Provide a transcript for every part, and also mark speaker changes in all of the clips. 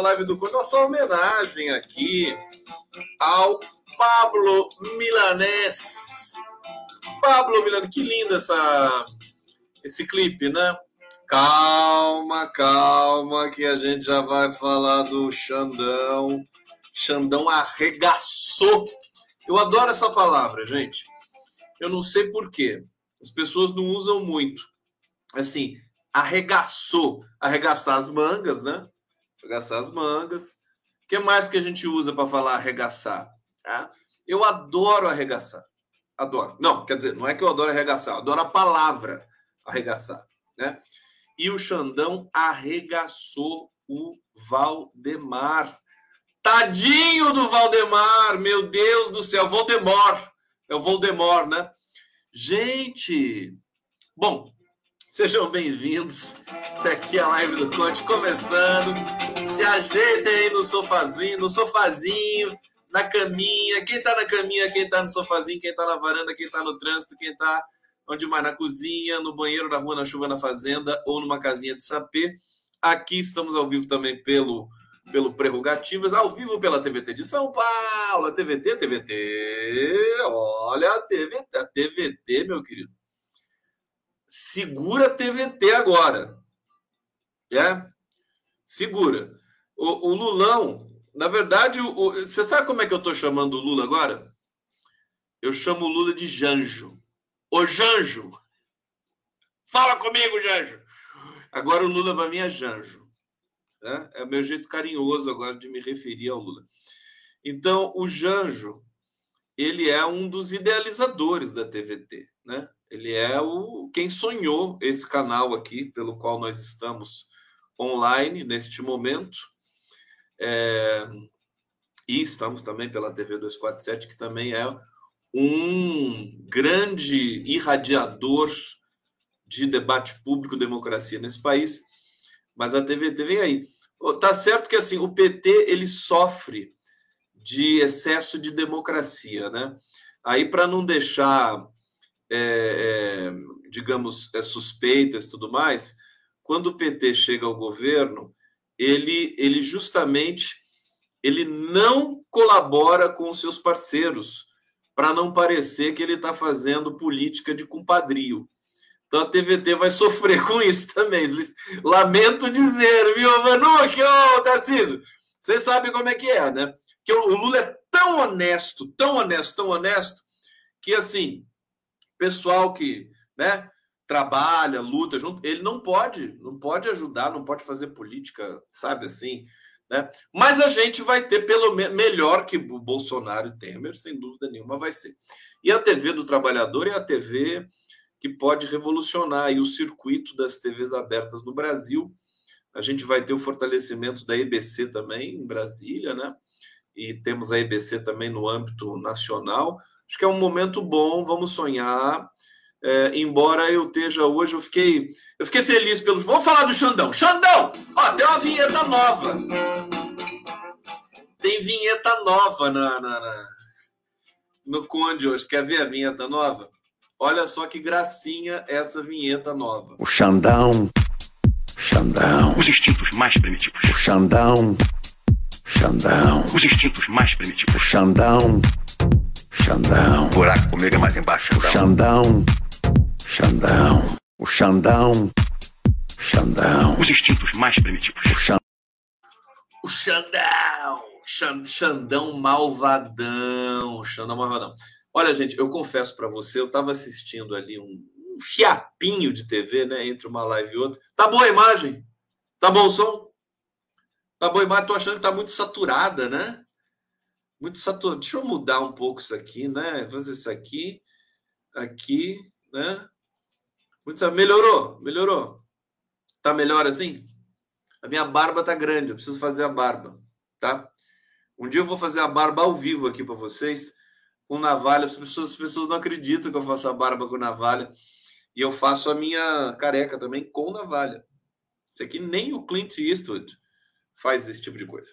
Speaker 1: live do Conto, nossa homenagem aqui ao Pablo Milanés. Pablo Milanés, que lindo essa, esse clipe, né? Calma, calma, que a gente já vai falar do Xandão. Xandão arregaçou. Eu adoro essa palavra, gente. Eu não sei porquê. As pessoas não usam muito. Assim, arregaçou. Arregaçar as mangas, né? Arregaçar as mangas. O que mais que a gente usa para falar arregaçar? Tá? Eu adoro arregaçar. Adoro. Não, quer dizer, não é que eu adoro arregaçar, eu adoro a palavra arregaçar. Né? E o Xandão arregaçou o Valdemar. Tadinho do Valdemar, meu Deus do céu, Voldemort. É o Voldemort, né? Gente, bom, Sejam bem-vindos. Tá aqui a live do Conte começando. Se ajeitem aí no sofazinho, no sofazinho, na caminha. Quem tá na caminha, quem tá no sofazinho, quem tá na varanda, quem tá no trânsito, quem tá onde mais? Na cozinha, no banheiro, na rua, na chuva, na fazenda ou numa casinha de sapê. Aqui estamos ao vivo também pelo pelo Prerrogativas, ao vivo pela TVT de São Paulo, a TVT, TVT, olha a TVT, a TVT, meu querido segura a TVT agora. É? Segura. O, o Lulão, na verdade, o, você sabe como é que eu estou chamando o Lula agora? Eu chamo o Lula de Janjo. Ô Janjo! Fala comigo, Janjo! Agora o Lula para mim é Janjo. Né? É o meu jeito carinhoso agora de me referir ao Lula. Então, o Janjo, ele é um dos idealizadores da TVT, né? Ele é o quem sonhou esse canal aqui, pelo qual nós estamos online neste momento. É, e estamos também pela TV 247, que também é um grande irradiador de debate público, democracia nesse país. Mas a TVT vem aí. Tá certo que assim o PT ele sofre de excesso de democracia, né? Aí para não deixar é, é, digamos, é, suspeitas tudo mais, quando o PT chega ao governo, ele, ele justamente ele não colabora com os seus parceiros para não parecer que ele está fazendo política de compadrio. Então a TVT vai sofrer com isso também. Lamento dizer, viu, Vanucci, ô Tarcísio? Vocês sabem como é que é, né? Que o Lula é tão honesto, tão honesto, tão honesto, que assim, pessoal que né, trabalha, luta junto, ele não pode, não pode ajudar, não pode fazer política, sabe assim. Né? Mas a gente vai ter pelo menos melhor que o Bolsonaro e Temer, sem dúvida nenhuma vai ser. E a TV do trabalhador é a TV que pode revolucionar o circuito das TVs abertas no Brasil. A gente vai ter o fortalecimento da EBC também em Brasília, né? E temos a EBC também no âmbito nacional. Acho que é um momento bom, vamos sonhar. É, embora eu esteja hoje, eu fiquei, eu fiquei feliz pelos. Vamos falar do Xandão. Xandão! Ó, tem uma vinheta nova. Tem vinheta nova na, na, na, no Conde hoje. Quer ver a vinheta nova? Olha só que gracinha essa vinheta nova.
Speaker 2: O Xandão. Xandão.
Speaker 3: Os instintos mais primitivos.
Speaker 2: O Xandão. Xandão.
Speaker 3: Os instintos mais
Speaker 2: O
Speaker 3: primitivos.
Speaker 2: Xandão. Xandão.
Speaker 3: O buraco comigo é mais embaixo.
Speaker 2: O Xandão. Xandão. O Xandão. Xandão.
Speaker 3: Os instintos mais primitivos.
Speaker 2: O Xandão.
Speaker 1: O Xandão! Xan- Xandão malvadão. Xandão malvadão. Olha, gente, eu confesso para você, eu estava assistindo ali um, um fiapinho de TV, né? Entre uma live e outra. Tá boa a imagem? Tá bom o som? Tá boa a imagem? Tô achando que tá muito saturada, né? Muito saturada. Deixa eu mudar um pouco isso aqui, né? Fazer isso aqui, aqui, né? Sa- Melhorou? Melhorou? Tá melhor assim? A minha barba tá grande, eu preciso fazer a barba, tá? Um dia eu vou fazer a barba ao vivo aqui para vocês, com navalha. As pessoas, as pessoas não acreditam que eu faço a barba com navalha. E eu faço a minha careca também com navalha. Isso aqui nem o Clint Eastwood faz esse tipo de coisa.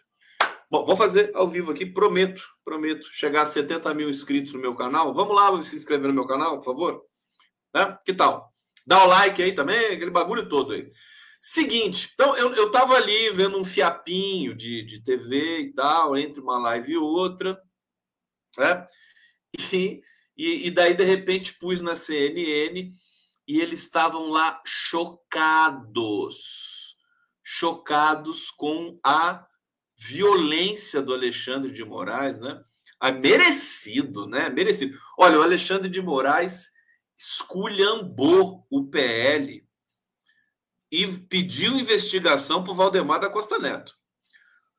Speaker 1: Bom, vou fazer ao vivo aqui, prometo, prometo. Chegar a 70 mil inscritos no meu canal. Vamos lá se inscrever no meu canal, por favor? Né? Que tal? Dá o like aí também, aquele bagulho todo aí. Seguinte, então eu, eu tava ali vendo um fiapinho de, de TV e tal, entre uma live e outra, né? E, e, e daí, de repente, pus na CNN e eles estavam lá chocados, chocados com a violência do Alexandre de Moraes, né? Ah, merecido, né? Merecido. Olha, o Alexandre de Moraes esculhambou o PL e pediu investigação para o Valdemar da Costa Neto.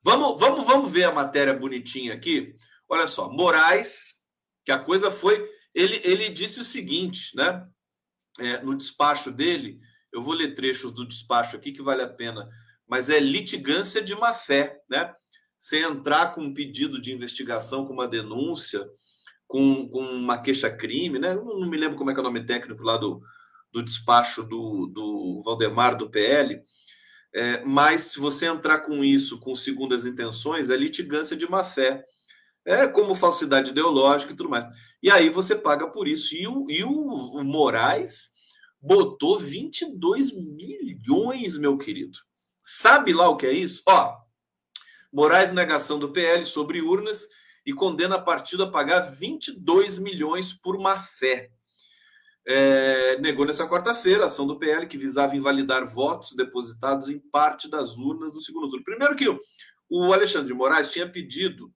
Speaker 1: Vamos, vamos, vamos ver a matéria bonitinha aqui. Olha só, Moraes, que a coisa foi. Ele, ele disse o seguinte, né? É, no despacho dele, eu vou ler trechos do despacho aqui que vale a pena, mas é litigância de má fé, né? Você entrar com um pedido de investigação, com uma denúncia, com, com uma queixa-crime, né? Eu não me lembro como é que é o nome técnico lá do, do despacho do, do Valdemar do PL, é, mas se você entrar com isso, com segundas intenções, é litigância de má fé. É como falsidade ideológica e tudo mais. E aí você paga por isso. E o, e o, o Moraes botou 22 milhões, meu querido. Sabe lá o que é isso? Ó, Moraes negação do PL sobre urnas e condena partido a pagar 22 milhões por má fé. É, negou nessa quarta-feira a ação do PL que visava invalidar votos depositados em parte das urnas do segundo turno. Primeiro que o, Alexandre de Moraes tinha pedido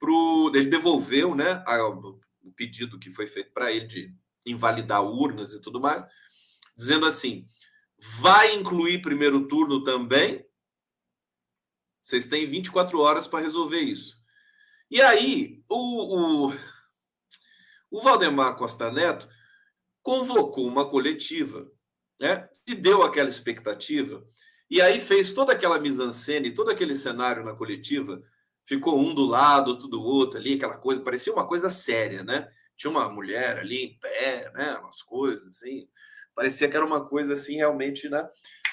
Speaker 1: pro ele devolveu, né, a, o pedido que foi feito para ele de invalidar urnas e tudo mais, dizendo assim: vai incluir primeiro turno também. Vocês têm 24 horas para resolver isso. E aí, o, o, o Valdemar Costa Neto convocou uma coletiva, né? E deu aquela expectativa. E aí fez toda aquela mise-en-scène, todo aquele cenário na coletiva. Ficou um do lado, outro do outro ali, aquela coisa, parecia uma coisa séria, né? Tinha uma mulher ali em pé, né? Umas coisas assim. Parecia que era uma coisa assim, realmente, né?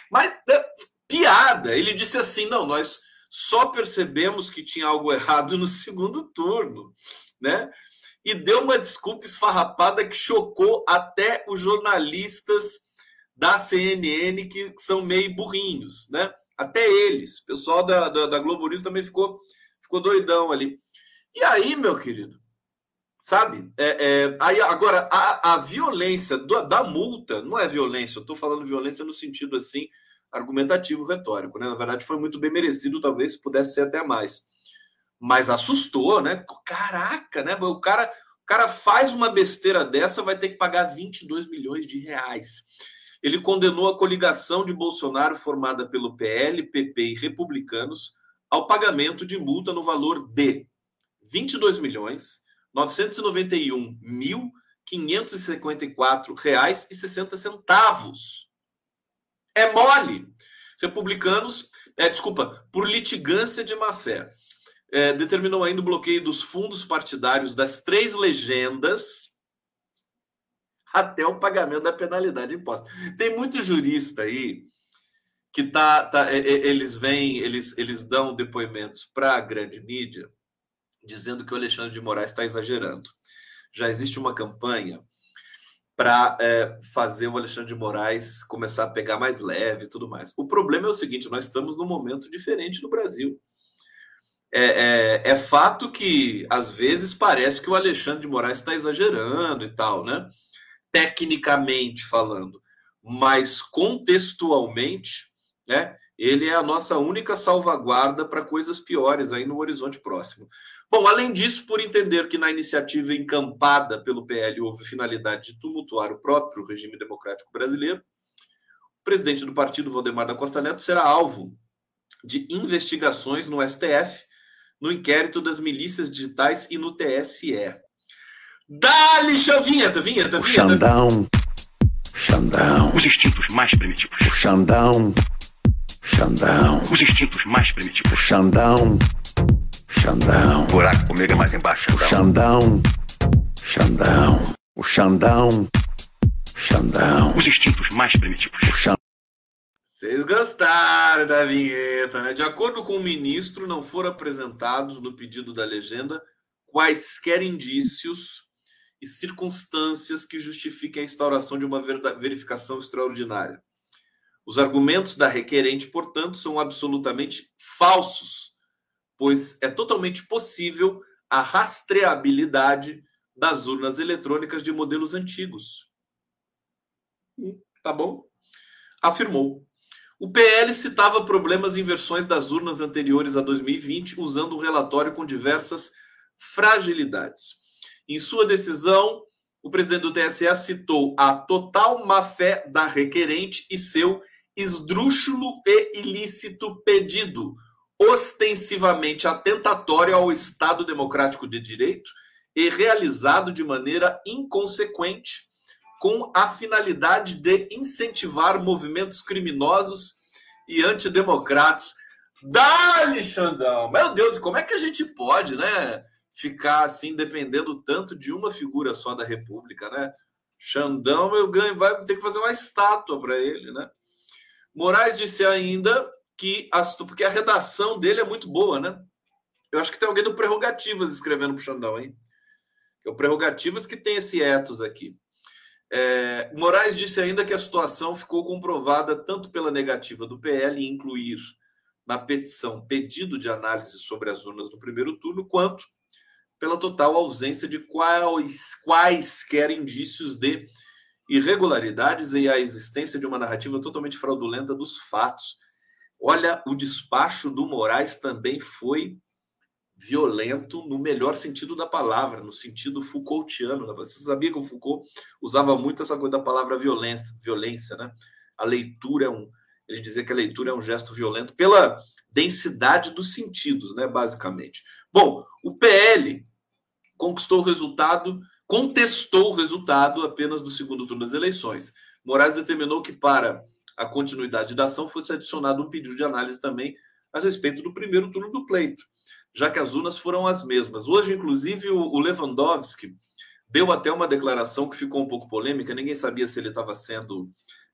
Speaker 1: Mas, né? piada. Ele disse assim: não, nós só percebemos que tinha algo errado no segundo turno, né? E deu uma desculpa esfarrapada que chocou até os jornalistas da CNN, que são meio burrinhos, né? Até eles. O pessoal da, da, da Globo News também ficou, ficou doidão ali. E aí, meu querido, sabe? É, é, aí, agora, a, a violência do, da multa não é violência, eu estou falando violência no sentido assim argumentativo, retórico, né? Na verdade, foi muito bem merecido, talvez pudesse ser até mais. Mas assustou, né? Caraca, né? O cara, o cara faz uma besteira dessa, vai ter que pagar 22 milhões de reais. Ele condenou a coligação de Bolsonaro formada pelo PL, PP e republicanos ao pagamento de multa no valor de 22 milhões 991 mil 554 reais e 60 centavos. É mole. Republicanos, é, desculpa, por litigância de má-fé, é, determinou ainda o bloqueio dos fundos partidários das três legendas até o pagamento da penalidade imposta. Tem muito jurista aí que tá, tá eles vêm, eles, eles dão depoimentos para a grande mídia dizendo que o Alexandre de Moraes está exagerando. já existe uma campanha para é, fazer o Alexandre de Moraes começar a pegar mais leve e tudo mais. O problema é o seguinte: nós estamos num momento diferente no Brasil. É, é, é, fato que às vezes parece que o Alexandre de Moraes está exagerando e tal, né? Tecnicamente falando, mas contextualmente, né? Ele é a nossa única salvaguarda para coisas piores aí no horizonte próximo. Bom, além disso, por entender que na iniciativa encampada pelo PL houve finalidade de tumultuar o próprio regime democrático brasileiro, o presidente do partido, Valdemar da Costa Neto, será alvo de investigações no STF, no inquérito das milícias digitais e no TSE. Dá-lhe, vinheta, vinheta, vinheta.
Speaker 2: Xandão. Xandão.
Speaker 3: Os instintos mais primitivos.
Speaker 2: Xandão. Xandão.
Speaker 3: Os instintos mais primitivos.
Speaker 2: Xandão. Xandão.
Speaker 3: O buraco comigo é mais embaixo,
Speaker 2: O Xandão. Xandão. O Xandão. Xandão.
Speaker 3: Os instintos mais primitivos.
Speaker 2: O Xandão.
Speaker 1: Vocês gostaram da vinheta, né? De acordo com o ministro, não foram apresentados no pedido da legenda quaisquer indícios e circunstâncias que justifiquem a instauração de uma verificação extraordinária. Os argumentos da requerente, portanto, são absolutamente falsos pois é totalmente possível a rastreabilidade das urnas eletrônicas de modelos antigos. Tá bom? Afirmou. O PL citava problemas em versões das urnas anteriores a 2020, usando um relatório com diversas fragilidades. Em sua decisão, o presidente do TSE citou a total má-fé da requerente e seu esdrúxulo e ilícito pedido, ostensivamente atentatório ao Estado Democrático de Direito e realizado de maneira inconsequente, com a finalidade de incentivar movimentos criminosos e antidemocratas. Dá-lhe, Xandão! Meu Deus, como é que a gente pode, né? Ficar assim, dependendo tanto de uma figura só da República, né? Xandão, eu ganho, vai ter que fazer uma estátua para ele, né? Moraes disse ainda que as, porque a redação dele é muito boa, né? Eu acho que tem alguém do Prerrogativas escrevendo para o Xandão, hein? É o Prerrogativas que tem esse etos aqui. É, Moraes disse ainda que a situação ficou comprovada tanto pela negativa do PL em incluir na petição pedido de análise sobre as urnas do primeiro turno, quanto pela total ausência de quais, quaisquer indícios de irregularidades e a existência de uma narrativa totalmente fraudulenta dos fatos Olha, o despacho do Moraes também foi violento no melhor sentido da palavra, no sentido Foucaultiano. Né? Você sabia que o Foucault usava muito essa coisa da palavra violência, violência, né? A leitura é um, ele dizia que a leitura é um gesto violento pela densidade dos sentidos, né, basicamente. Bom, o PL conquistou o resultado, contestou o resultado apenas do segundo turno das eleições. Moraes determinou que para a continuidade da ação, fosse adicionado um pedido de análise também a respeito do primeiro turno do pleito, já que as urnas foram as mesmas. Hoje, inclusive, o Lewandowski deu até uma declaração que ficou um pouco polêmica, ninguém sabia se ele estava sendo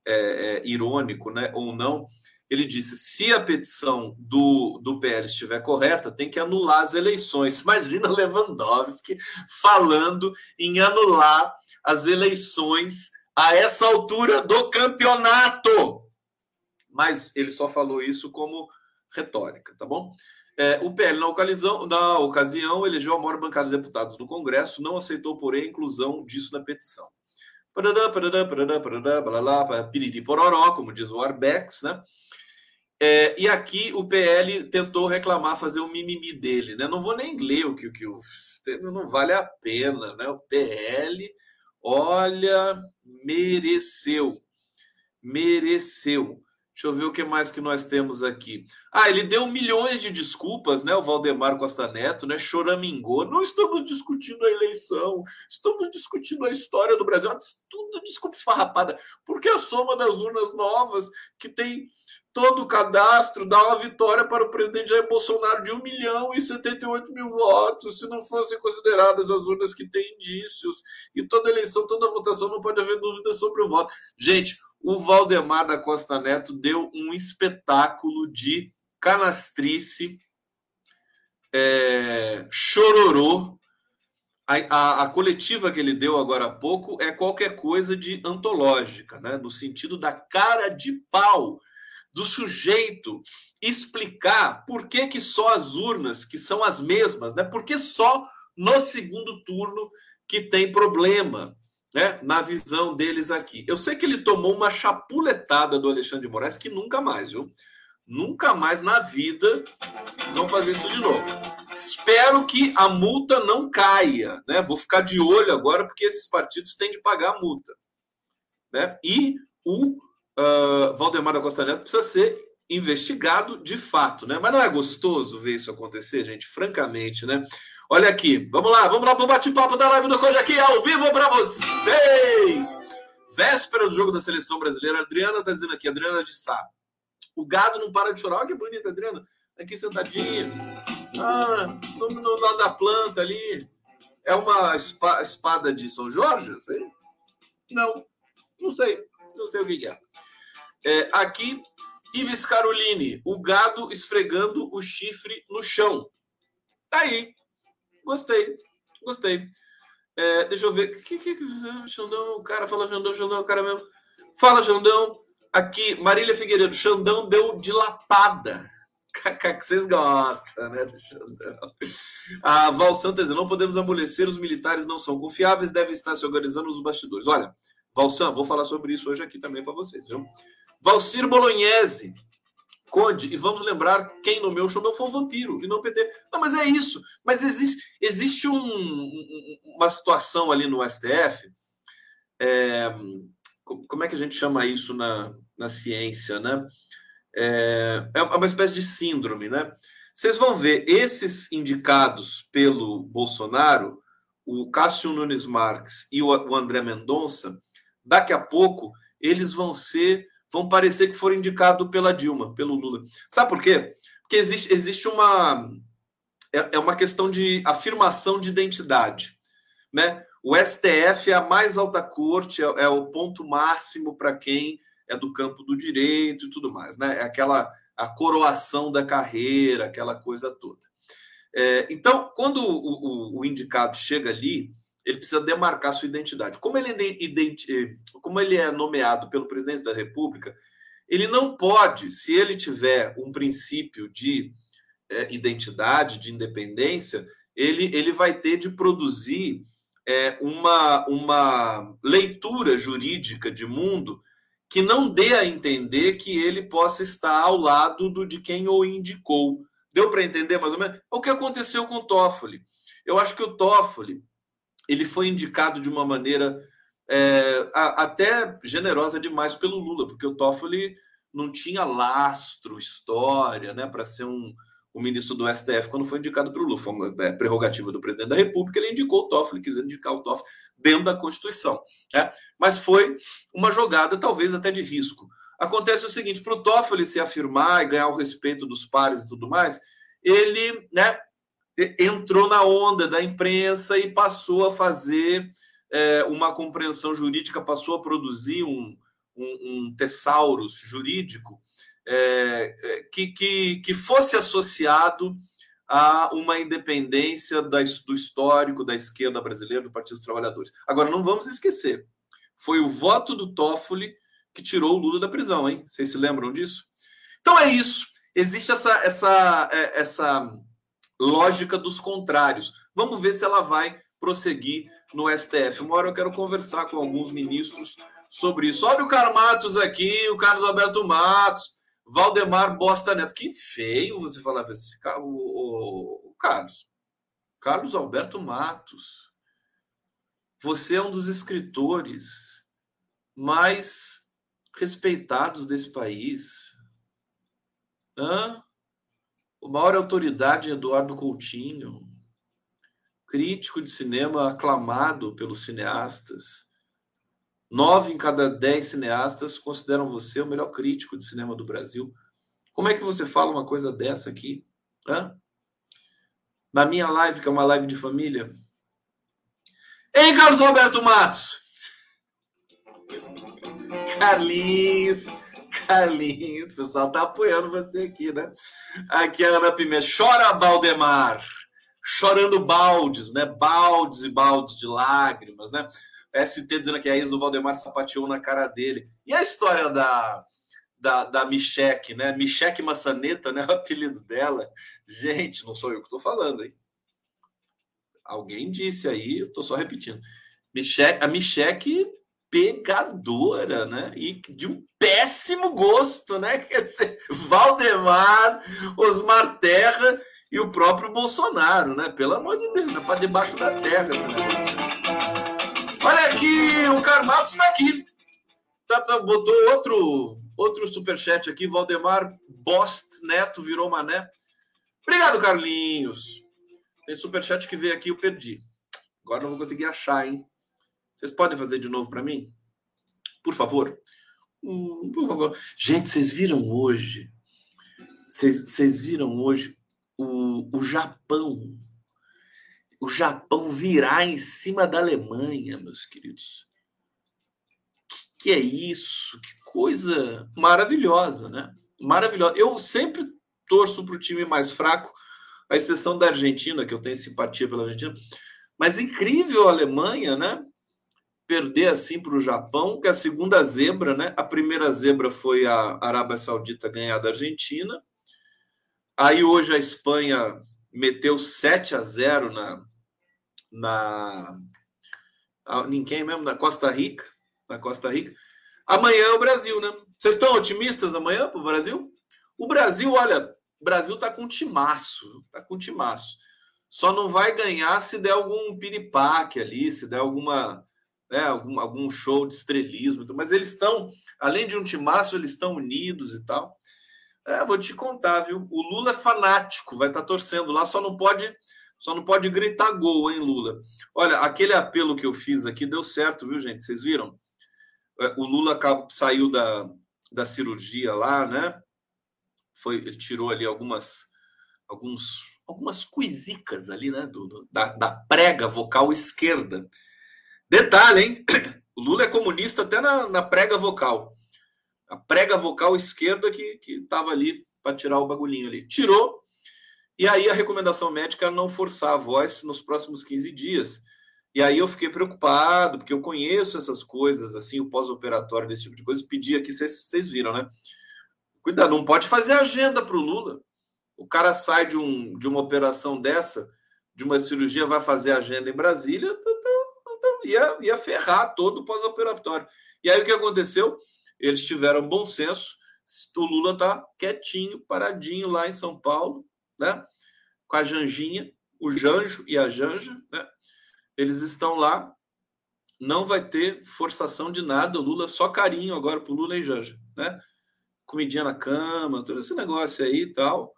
Speaker 1: é, é, irônico né, ou não. Ele disse: se a petição do, do PL estiver correta, tem que anular as eleições. Imagina Lewandowski falando em anular as eleições a essa altura do campeonato. Mas ele só falou isso como retórica, tá bom? É, o PL, na ocasião, na ocasião, elegeu a maior bancada de deputados do Congresso, não aceitou, porém, a inclusão disso na petição. Parará, parará, parará, parará, balá, piriri, pororó, como diz o Arbex, né? É, e aqui o PL tentou reclamar, fazer o mimimi dele, né? Não vou nem ler o que, o que não vale a pena, né? O PL Olha, mereceu. Mereceu. Deixa eu ver o que mais que nós temos aqui. Ah, ele deu milhões de desculpas, né? O Valdemar Costa Neto, né? Choramingou. Não estamos discutindo a eleição, estamos discutindo a história do Brasil. Tudo desculpa esfarrapada. Porque a soma das urnas novas, que tem todo o cadastro, dá uma vitória para o presidente Jair Bolsonaro de 1 milhão e 78 mil votos, se não fossem consideradas as urnas que têm indícios. E toda eleição, toda votação, não pode haver dúvida sobre o voto. Gente, o Valdemar da Costa Neto deu um espetáculo de canastrice, é, chororô, a, a, a, coletiva que ele deu agora há pouco é qualquer coisa de antológica, né? no sentido da cara de pau do sujeito explicar por que, que só as urnas, que são as mesmas, né? por que só no segundo turno que tem problema né? na visão deles aqui. Eu sei que ele tomou uma chapuletada do Alexandre de Moraes que nunca mais, viu? Nunca mais na vida vão fazer isso de novo. Espero que a multa não caia, né? Vou ficar de olho agora porque esses partidos têm de pagar a multa, né? E o uh, Valdemar da Costa Neto precisa ser investigado de fato, né? Mas não é gostoso ver isso acontecer, gente, francamente, né? Olha aqui, vamos lá, vamos lá para o bate-papo da live do Coja aqui ao vivo para vocês. Véspera do jogo da seleção brasileira, a Adriana está dizendo aqui, Adriana de Sá. O gado não para de chorar. Olha que bonita, Adriana. Aqui sentadinha. Ah, no, no lado da planta ali. É uma espada de São Jorge? Sei. Não, não sei. Não sei o que é. é aqui, Ives Caroline, o gado esfregando o chifre no chão. Tá aí. Gostei. Gostei. É, deixa eu ver. Que, que, que, Xandão, o cara fala Xandão, Xandão, o cara mesmo. Fala, Xandão. Aqui, Marília Figueiredo, Xandão deu de lapada. que vocês gostam, né, de Xandão. A Val Santos, não podemos amolecer, os militares não são confiáveis, devem estar se organizando nos bastidores. Olha, Valsan, vou falar sobre isso hoje aqui também para vocês, viu? Valcir Bolognese, Conde, e vamos lembrar quem no meu Xandão foi um vampiro e não o PT. Não, mas é isso. Mas existe, existe um, uma situação ali no STF. É, como é que a gente chama isso na, na ciência, né? É, é uma espécie de síndrome, né? Vocês vão ver esses indicados pelo Bolsonaro, o Cássio Nunes Marques e o André Mendonça, daqui a pouco eles vão ser, vão parecer que foram indicados pela Dilma, pelo Lula. Sabe por quê? Porque existe, existe uma é, é uma questão de afirmação de identidade, né? O STF é a mais alta corte, é, é o ponto máximo para quem é do campo do direito e tudo mais, né? É aquela a coroação da carreira, aquela coisa toda. É, então, quando o, o, o, indicado chega ali, ele precisa demarcar sua identidade. Como ele, identi como ele é nomeado pelo presidente da República, ele não pode, se ele tiver um princípio de é, identidade, de independência, ele, ele vai ter de produzir é, uma, uma leitura jurídica de mundo que não dê a entender que ele possa estar ao lado do de quem o indicou. Deu para entender mais ou menos? O que aconteceu com o Toffoli? Eu acho que o Toffoli ele foi indicado de uma maneira é, até generosa demais pelo Lula, porque o Toffoli não tinha lastro, história, né, para ser um, o ministro do STF quando foi indicado para o Lula. Foi uma é, prerrogativa do presidente da República, ele indicou o Toffoli, quis indicar o Toffoli dentro da Constituição. Né? Mas foi uma jogada, talvez até de risco. Acontece o seguinte: para o Toffoli se afirmar e ganhar o respeito dos pares e tudo mais, ele né, entrou na onda da imprensa e passou a fazer é, uma compreensão jurídica, passou a produzir um, um, um jurídico é, é, que, que, que fosse associado a uma independência do histórico da esquerda brasileira, do Partido dos Trabalhadores. Agora, não vamos esquecer, foi o voto do Toffoli que tirou o Lula da prisão, hein? Vocês se lembram disso? Então é isso. Existe essa, essa, é, essa lógica dos contrários. Vamos ver se ela vai prosseguir no STF. Uma hora eu quero conversar com alguns ministros sobre isso. Olha o Carlos Matos aqui, o Carlos Alberto Matos. Valdemar Bosta Neto. Que feio você falar esse o, o, o Carlos. Carlos Alberto Matos. Você é um dos escritores mais respeitados desse país. Hã? O maior autoridade é Eduardo Coutinho, crítico de cinema aclamado pelos cineastas. Nove em cada dez cineastas consideram você o melhor crítico de cinema do Brasil. Como é que você fala uma coisa dessa aqui? Hã? Na minha live, que é uma live de família. Ei, Carlos Roberto Matos! Carlinhos, Carlinhos, o pessoal tá apoiando você aqui, né? Aqui a Ana Pimenta. Chora, Baldemar! chorando baldes, né? Baldes e baldes de lágrimas, né? ST dizendo que a ex do Valdemar sapateou na cara dele. E a história da, da, da Micheque, né? Micheque Maçaneta, né? O apelido dela. Gente, não sou eu que estou falando, hein? Alguém disse aí, eu estou só repetindo. Micheque, a Micheque pegadora, né? E de um péssimo gosto, né? Quer dizer, Valdemar, Osmar Terra e o próprio Bolsonaro, né? Pelo amor de Deus, é para debaixo da terra esse negócio. Olha aqui, o Carmato está aqui. Tá, tá, botou outro outro superchat aqui, Valdemar Bost Neto virou mané. Obrigado, Carlinhos. Tem superchat que veio aqui, eu perdi. Agora não vou conseguir achar, hein? Vocês podem fazer de novo para mim? Por favor. Hum, por favor. Gente, vocês viram hoje? Vocês, viram hoje o, o Japão, o Japão virar em cima da Alemanha, meus queridos. Que, que é isso? Que coisa maravilhosa, né? Maravilhosa. Eu sempre torço para o time mais fraco, à exceção da Argentina, que eu tenho simpatia pela Argentina. Mas incrível a Alemanha, né? Perder assim para o Japão, que é a segunda zebra, né? A primeira zebra foi a Arábia Saudita ganhar da Argentina. Aí hoje a Espanha meteu 7 a 0 na, na ninguém mesmo na Costa Rica, na Costa Rica. Amanhã é o Brasil, né? Vocês estão otimistas amanhã para o Brasil? O Brasil, olha, o Brasil tá com timaço, tá com timaço. Só não vai ganhar se der algum piripaque ali, se der alguma, né, algum, algum show de estrelismo. Mas eles estão, além de um timaço, eles estão unidos e tal. É, vou te contar, viu? O Lula é fanático, vai estar tá torcendo lá, só não pode, só não pode gritar gol, hein, Lula? Olha, aquele apelo que eu fiz aqui deu certo, viu, gente? Vocês viram? É, o Lula saiu da, da cirurgia lá, né? Foi, ele tirou ali algumas, alguns, algumas cuisicas ali, né? Do, do da, da prega vocal esquerda. Detalhe, hein? O Lula é comunista até na, na prega vocal a prega vocal esquerda que estava ali para tirar o bagulhinho ali. Tirou, e aí a recomendação médica era não forçar a voz nos próximos 15 dias. E aí eu fiquei preocupado, porque eu conheço essas coisas, assim, o pós-operatório desse tipo de coisa. Pedi aqui, vocês viram, né? Cuidado, não pode fazer agenda para o Lula. O cara sai de, um, de uma operação dessa, de uma cirurgia, vai fazer agenda em Brasília, ia, ia ferrar todo o pós-operatório. E aí o que aconteceu? eles tiveram bom senso. O Lula está quietinho, paradinho lá em São Paulo, né? Com a Janjinha, o Janjo e a Janja, né? Eles estão lá. Não vai ter forçação de nada. O Lula só carinho agora pro Lula e Janja, né? Comidinha na cama, todo esse negócio aí e tal.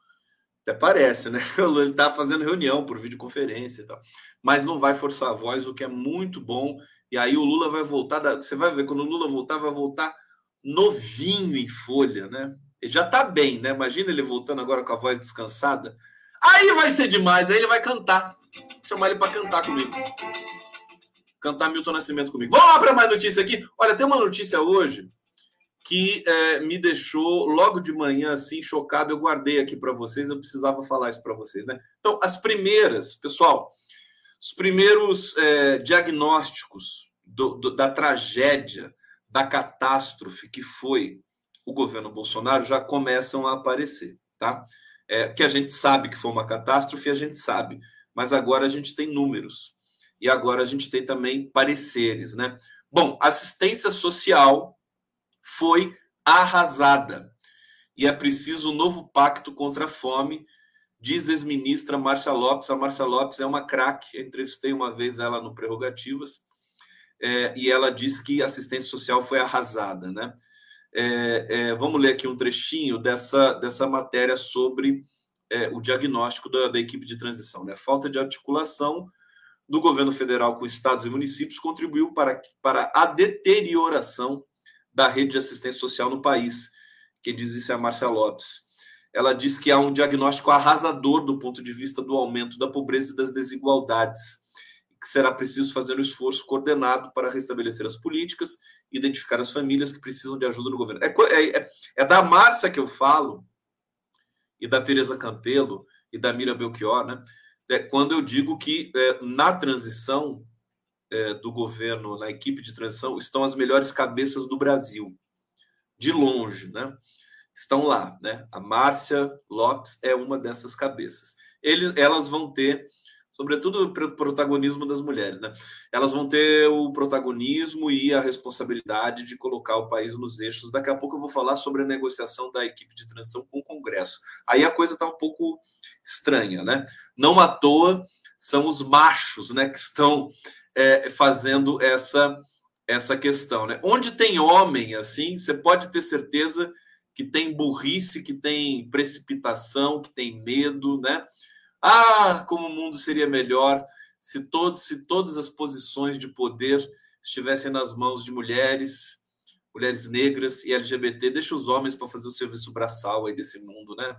Speaker 1: Até parece, né? Ele está fazendo reunião por videoconferência e tal. Mas não vai forçar a voz, o que é muito bom. E aí o Lula vai voltar. Da... Você vai ver, quando o Lula voltar, vai voltar novinho em folha, né? Ele já tá bem, né? Imagina ele voltando agora com a voz descansada. Aí vai ser demais, aí ele vai cantar. Vou chamar ele para cantar comigo. Cantar Milton Nascimento comigo. Vamos lá para mais notícia aqui. Olha, tem uma notícia hoje que é, me deixou logo de manhã assim chocado. Eu guardei aqui para vocês, eu precisava falar isso para vocês, né? Então, as primeiras, pessoal, os primeiros é, diagnósticos do, do, da tragédia da catástrofe que foi o governo Bolsonaro já começam a aparecer, tá? É, que a gente sabe que foi uma catástrofe, a gente sabe, mas agora a gente tem números e agora a gente tem também pareceres, né? Bom, assistência social foi arrasada e é preciso um novo pacto contra a fome, diz ex-ministra Márcia Lopes. A Márcia Lopes é uma craque, entrevistei uma vez ela no Prerrogativas é, e ela diz que assistência social foi arrasada, né? É, é, vamos ler aqui um trechinho dessa, dessa matéria sobre é, o diagnóstico da, da, equipe de transição. Né? Falta de articulação do governo federal com estados e municípios contribuiu para, para a deterioração da rede de assistência social no país. Quem diz isso é a Márcia Lopes. Ela diz que há um diagnóstico arrasador do ponto de vista do aumento da pobreza e das desigualdades que será preciso fazer um esforço coordenado para restabelecer as políticas, identificar as famílias que precisam de ajuda no governo. É, é, é, é da Márcia que eu falo, e da Tereza Campelo, e da Mira Belchior, né? é, quando eu digo que é, na transição é, do governo, na equipe de transição, estão as melhores cabeças do Brasil, de longe, né? Estão lá, né? A Márcia Lopes é uma dessas cabeças. Eles, elas vão ter sobretudo o protagonismo das mulheres, né? Elas vão ter o protagonismo e a responsabilidade de colocar o país nos eixos. Daqui a pouco eu vou falar sobre a negociação da equipe de transição com o Congresso. Aí a coisa está um pouco estranha, né? Não à toa são os machos, né, que estão é, fazendo essa essa questão, né? Onde tem homem assim, você pode ter certeza que tem burrice, que tem precipitação, que tem medo, né? Ah, como o mundo seria melhor se, todos, se todas as posições de poder estivessem nas mãos de mulheres, mulheres negras e LGBT. Deixa os homens para fazer o serviço braçal aí desse mundo, né?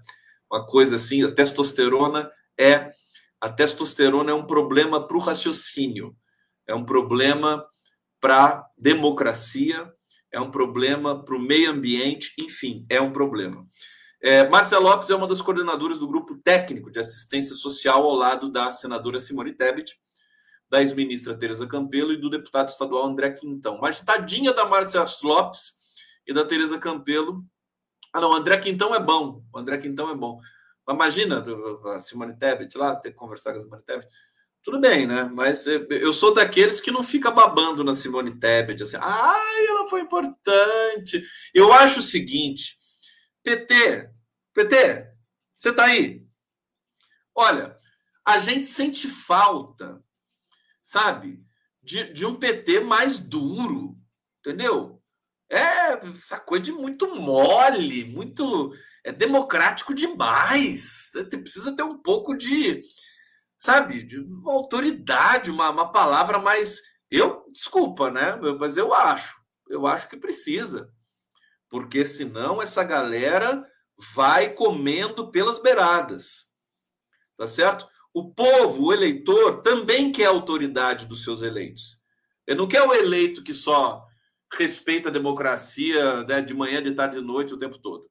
Speaker 1: Uma coisa assim, a testosterona é a testosterona é um problema para o raciocínio, é um problema para democracia, é um problema para o meio ambiente, enfim, é um problema. É, Márcia Lopes é uma das coordenadoras do grupo técnico de assistência social ao lado da senadora Simone Tebet, da ex-ministra Tereza Campelo e do deputado estadual André Quintão. Mas tadinha da Márcia Lopes e da Tereza Campelo. Ah, não, André Quintão é bom. O André Quintão é bom. Imagina a Simone Tebet lá, ter que conversar com a Simone Tebet. Tudo bem, né? Mas eu sou daqueles que não fica babando na Simone Tebet, assim, ai, ela foi importante. Eu acho o seguinte, PT, PT, você está aí? Olha, a gente sente falta, sabe, de, de um PT mais duro, entendeu? É essa coisa de muito mole, muito é democrático demais. Precisa ter um pouco de, sabe, de uma autoridade, uma, uma palavra mais. Eu, desculpa, né? Mas eu acho, eu acho que precisa porque senão essa galera vai comendo pelas beiradas. Tá certo? O povo, o eleitor, também quer a autoridade dos seus eleitos. Ele não quer o eleito que só respeita a democracia né, de manhã, de tarde, de noite, o tempo todo.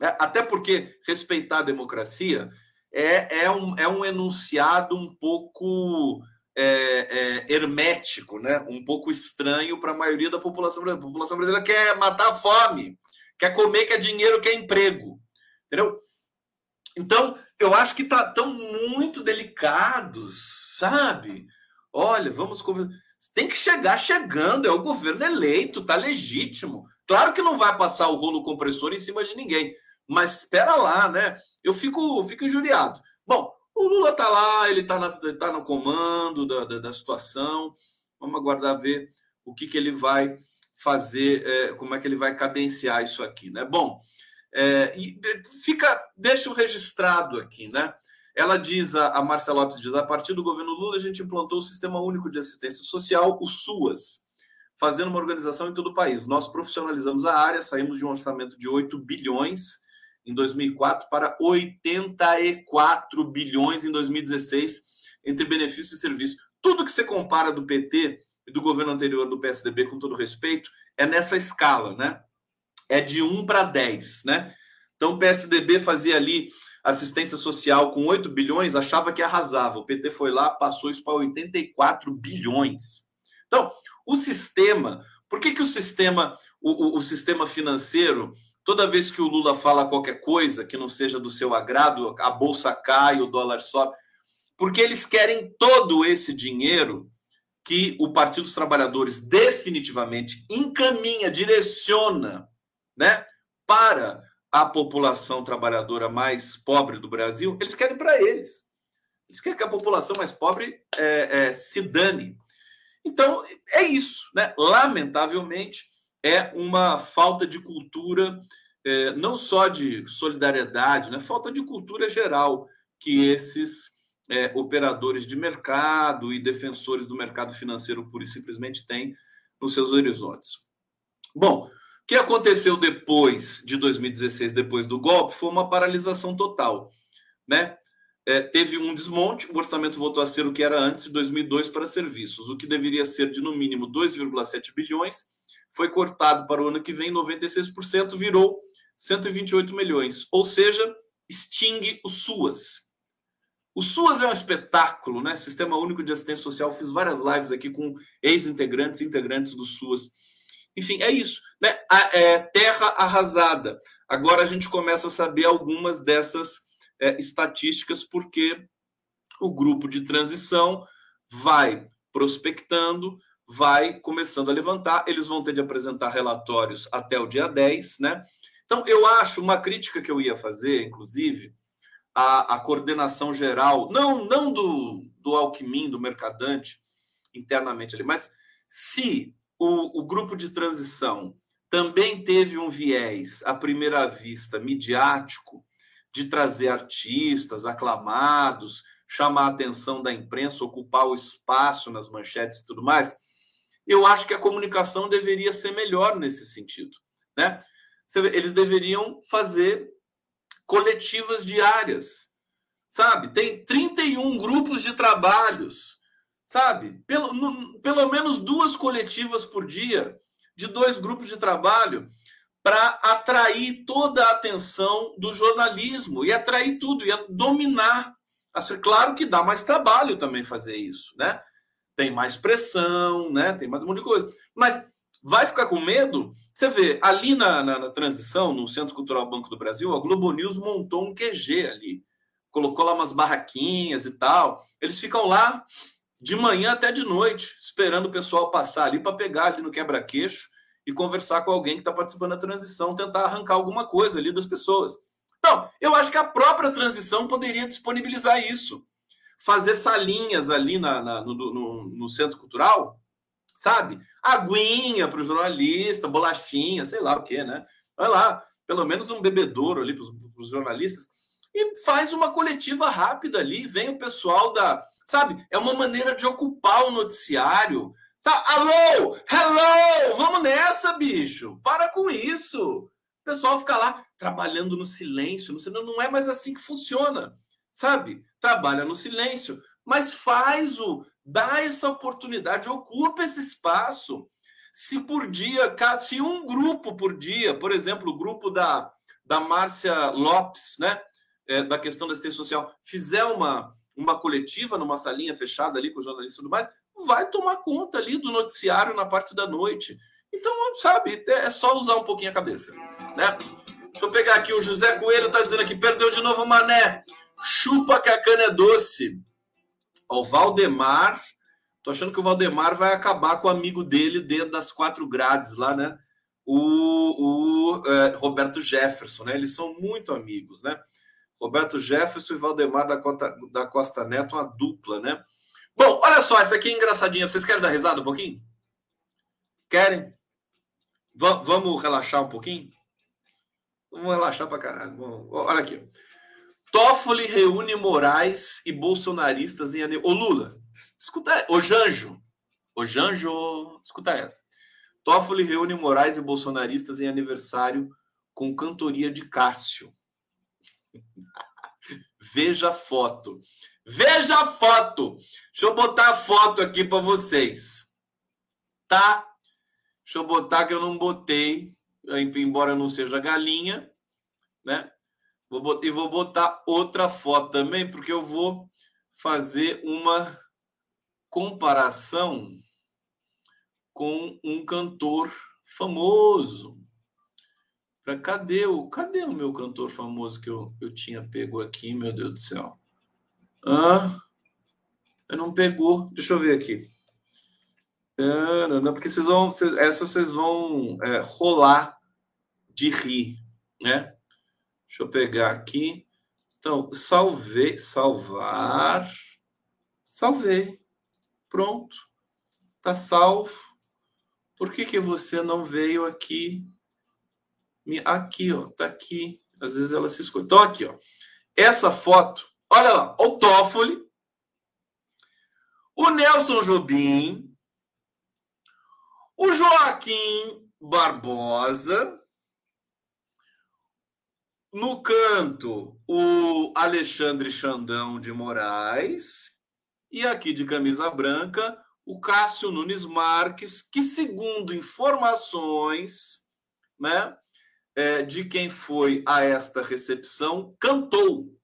Speaker 1: É, até porque respeitar a democracia é, é, um, é um enunciado um pouco é, é, hermético, né? um pouco estranho para a maioria da população brasileira. A população brasileira quer matar a fome, quer comer, quer dinheiro, quer emprego. Entendeu? Então, eu acho que tá, tão muito delicados, sabe? Olha, vamos Tem que chegar chegando, é o governo eleito, tá legítimo. Claro que não vai passar o rolo compressor em cima de ninguém, mas espera lá, né? Eu fico, fico injuriado. Bom, o Lula está lá, ele está tá no comando da, da, da, situação. Vamos aguardar ver o que, que ele vai fazer, é, como é que ele vai cadenciar isso aqui, né? Bom, é, e fica, deixa o registrado aqui, né? Ela diz, a, a Marcia Lopes diz, a partir do governo Lula a gente implantou o Sistema Único de Assistência Social, o SUAS, fazendo uma organização em todo o país. Nós profissionalizamos a área, saímos de um orçamento de 8 bilhões em 2004 para 84 bilhões em 2016 entre benefícios e serviços. Tudo que você compara do PT e do governo anterior do PSDB, com todo respeito, é nessa escala, né? É de 1 para 10, né? Então o PSDB fazia ali assistência social com 8 bilhões, achava que arrasava. O PT foi lá, passou isso para 84 bilhões. Então, o sistema, por que, que o sistema, o, o, o sistema financeiro Toda vez que o Lula fala qualquer coisa que não seja do seu agrado, a bolsa cai, o dólar sobe, porque eles querem todo esse dinheiro que o Partido dos Trabalhadores definitivamente encaminha, direciona, né, para a população trabalhadora mais pobre do Brasil, eles querem para eles. Eles querem que a população mais pobre é, é, se dane. Então, é isso, né? Lamentavelmente, é uma falta de cultura, é, não só de solidariedade, né? falta de cultura geral que esses é, operadores de mercado e defensores do mercado financeiro pura e simplesmente têm nos seus horizontes. Bom, o que aconteceu depois de 2016, depois do golpe, foi uma paralisação total. Né? É, teve um desmonte, o orçamento voltou a ser o que era antes de 2002 para serviços, o que deveria ser de no mínimo 2,7 bilhões, foi cortado para o ano que vem 96%, virou 128 milhões. Ou seja, extingue o SUAS. O SUAS é um espetáculo, né? Sistema Único de Assistência Social. Fiz várias lives aqui com ex-integrantes e integrantes do SUAS. Enfim, é isso. Né? A, é, terra arrasada. Agora a gente começa a saber algumas dessas é, estatísticas, porque o grupo de transição vai prospectando, vai começando a levantar. Eles vão ter de apresentar relatórios até o dia 10, né? Então, eu acho uma crítica que eu ia fazer, inclusive, a coordenação geral, não, não do, do Alckmin, do Mercadante, internamente ali, mas se o, o grupo de transição também teve um viés, à primeira vista, midiático, de trazer artistas aclamados, chamar a atenção da imprensa, ocupar o espaço nas manchetes e tudo mais, eu acho que a comunicação deveria ser melhor nesse sentido, né? Eles deveriam fazer coletivas diárias, sabe? Tem 31 grupos de trabalhos, sabe? Pelo, no, pelo menos duas coletivas por dia, de dois grupos de trabalho, para atrair toda a atenção do jornalismo e atrair tudo, e dominar. Assim, claro que dá mais trabalho também fazer isso, né? Tem mais pressão, né? Tem mais um monte de coisa. Mas Vai ficar com medo? Você vê, ali na, na, na, transição, no Centro Cultural Banco do Brasil, a Globo News montou um QG ali. Colocou lá umas barraquinhas e tal. Eles ficam lá de manhã até de noite, esperando o pessoal passar ali para pegar ali no quebra-queixo e conversar com alguém que está participando da transição, tentar arrancar alguma coisa ali das pessoas. Então, eu acho que a própria transição poderia disponibilizar isso. Fazer salinhas ali na, na no, no, no centro cultural sabe? Aguinha para o jornalista, bolachinha, sei lá o que, né? Vai lá, pelo menos um bebedouro ali para os jornalistas e faz uma coletiva rápida ali, vem o pessoal da, sabe? É uma maneira de ocupar o noticiário. Sabe? Alô, hello, vamos nessa, bicho. Para com isso. O pessoal fica lá trabalhando no silêncio, não, não é mais assim que funciona, sabe? Trabalha no silêncio, mas faz o dá essa oportunidade, ocupa esse espaço. Se por dia, se um grupo por dia, por exemplo, o grupo da, da Márcia Lopes, né, é, da questão da assistência social, fizer uma, uma coletiva numa salinha fechada ali com os jornalistas e tudo mais, vai tomar conta ali do noticiário na parte da noite. Então, sabe, é só usar um pouquinho a cabeça, né? Deixa eu pegar aqui, o José Coelho está dizendo aqui, perdeu de novo o Mané. Chupa que a cana é doce o Valdemar. Tô achando que o Valdemar vai acabar com o amigo dele dentro das quatro grades lá, né? O, o é, Roberto Jefferson, né? Eles são muito amigos, né? Roberto Jefferson e Valdemar da Costa, da Costa Neto, uma dupla, né? Bom, olha só, essa aqui é engraçadinha. Vocês querem dar risada um pouquinho? Querem? V vamos relaxar um pouquinho? Vamos relaxar pra caralho. Olha aqui. Toffoli reúne Moraes e bolsonaristas em Ô Lula, escuta, ô Janjo, ô Janjo, escuta essa. Toffoli reúne Moraes e bolsonaristas em aniversário com cantoria de Cássio. Veja a foto. Veja a foto. Deixa eu botar a foto aqui para vocês. Tá? Deixa eu botar que eu não botei, embora não seja galinha, né? Vou botar, e vou botar outra foto também, porque eu vou fazer uma comparação com um cantor famoso. Pra, cadê, o, cadê o meu cantor famoso que eu, eu tinha pego aqui, meu Deus do céu? Ah, eu não pegou. Deixa eu ver aqui. Não, porque vocês vão, essa vocês vão é, rolar de rir, né? Deixa eu pegar aqui. Então, salvei, salvar, salvei. Pronto. Tá salvo. Por que que você não veio aqui? Aqui, ó, tá aqui. Às vezes ela se escolhe. Então, aqui, ó. Essa foto, olha lá, o Toffoli, o Nelson Jobim, o Joaquim Barbosa, no canto, o Alexandre Xandão de Moraes. E aqui de camisa branca, o Cássio Nunes Marques, que, segundo informações né, é, de quem foi a esta recepção, cantou.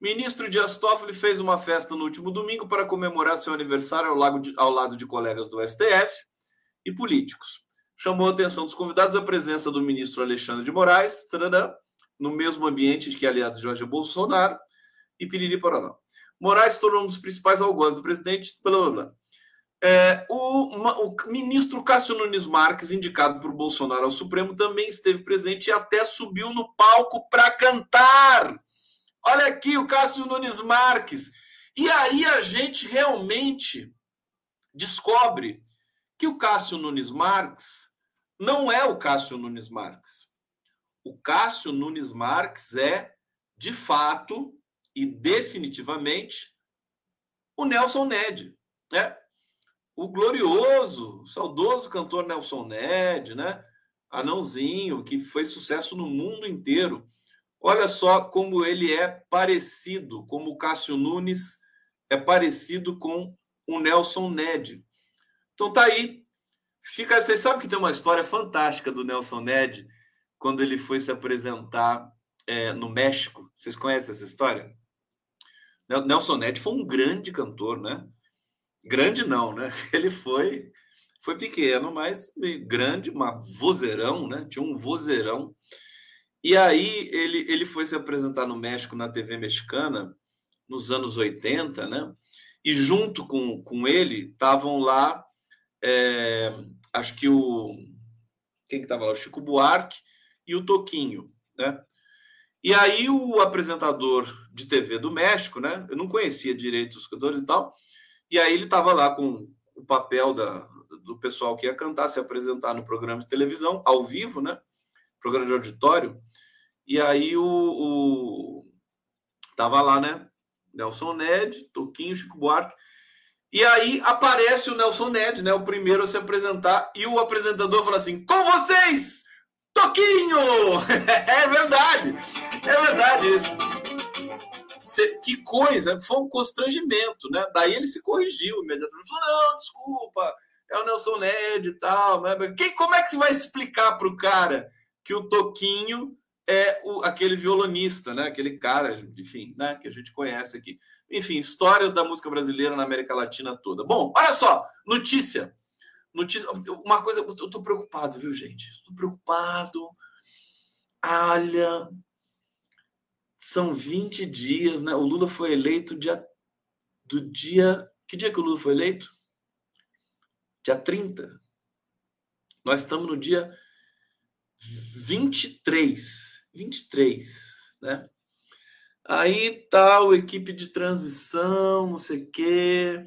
Speaker 1: Ministro Dias Toffoli fez uma festa no último domingo para comemorar seu aniversário ao, de, ao lado de colegas do STF e políticos. Chamou a atenção dos convidados a presença do ministro Alexandre de Moraes, no mesmo ambiente que aliado Jorge Bolsonaro e Piriri Paraná. Moraes tornou um dos principais algozes do presidente. Blá, blá, blá. É, o, o, ministro Cássio Nunes Marques, indicado por Bolsonaro ao Supremo, também esteve presente e até subiu no palco para cantar. Olha aqui o Cássio Nunes Marques. E aí a gente realmente descobre que o Cássio Nunes Marques não é o Cássio Nunes Marques. O Cássio Nunes Marques é, de fato e definitivamente, o Nelson Ned. Né? O glorioso, saudoso cantor Nelson Ned, né? Anãozinho, que foi sucesso no mundo inteiro. Olha só como ele é parecido, como o Cássio Nunes é parecido com o Nelson Ned. Então tá aí. Fica, vocês sabem que tem uma história fantástica do Nelson Ned quando ele foi se apresentar é, no México. Vocês conhecem essa história? Nelson Ned foi um grande cantor, né? Grande não, né? Ele foi foi pequeno, mas grande, uma vozeirão, né? Tinha um vozeirão. E aí ele, ele foi se apresentar no México na TV mexicana nos anos 80, né? E junto com, com ele estavam lá, é, acho que o. Quem que estava lá? O Chico Buarque e o Toquinho, né? E aí o apresentador de TV do México, né? Eu não conhecia direito os cantores e tal. E aí ele estava lá com o papel da, do pessoal que ia cantar, se apresentar no programa de televisão, ao vivo, né? Programa de auditório. E aí o, o tava lá, né? Nelson Ned, Toquinho, Chico Buarque. E aí aparece o Nelson Ned, né? O primeiro a se apresentar, e o apresentador fala assim: com vocês, Toquinho! é verdade! É verdade isso. Que coisa, foi um constrangimento, né? Daí ele se corrigiu imediatamente. Falou: não, desculpa, é o Nelson Ned e tal. Mas... como é que você vai explicar para o cara que o Toquinho é o, aquele violonista, né? Aquele cara, enfim, né? Que a gente conhece aqui. Enfim, histórias da música brasileira na América Latina toda. Bom, olha só, notícia. Notícia, uma coisa, eu tô preocupado, viu, gente? Estou preocupado. Olha, são 20 dias, né? O Lula foi eleito dia do dia. Que dia que o Lula foi eleito? Dia 30. Nós estamos no dia 23. 23, né? Aí tá equipe de transição, não sei o quê.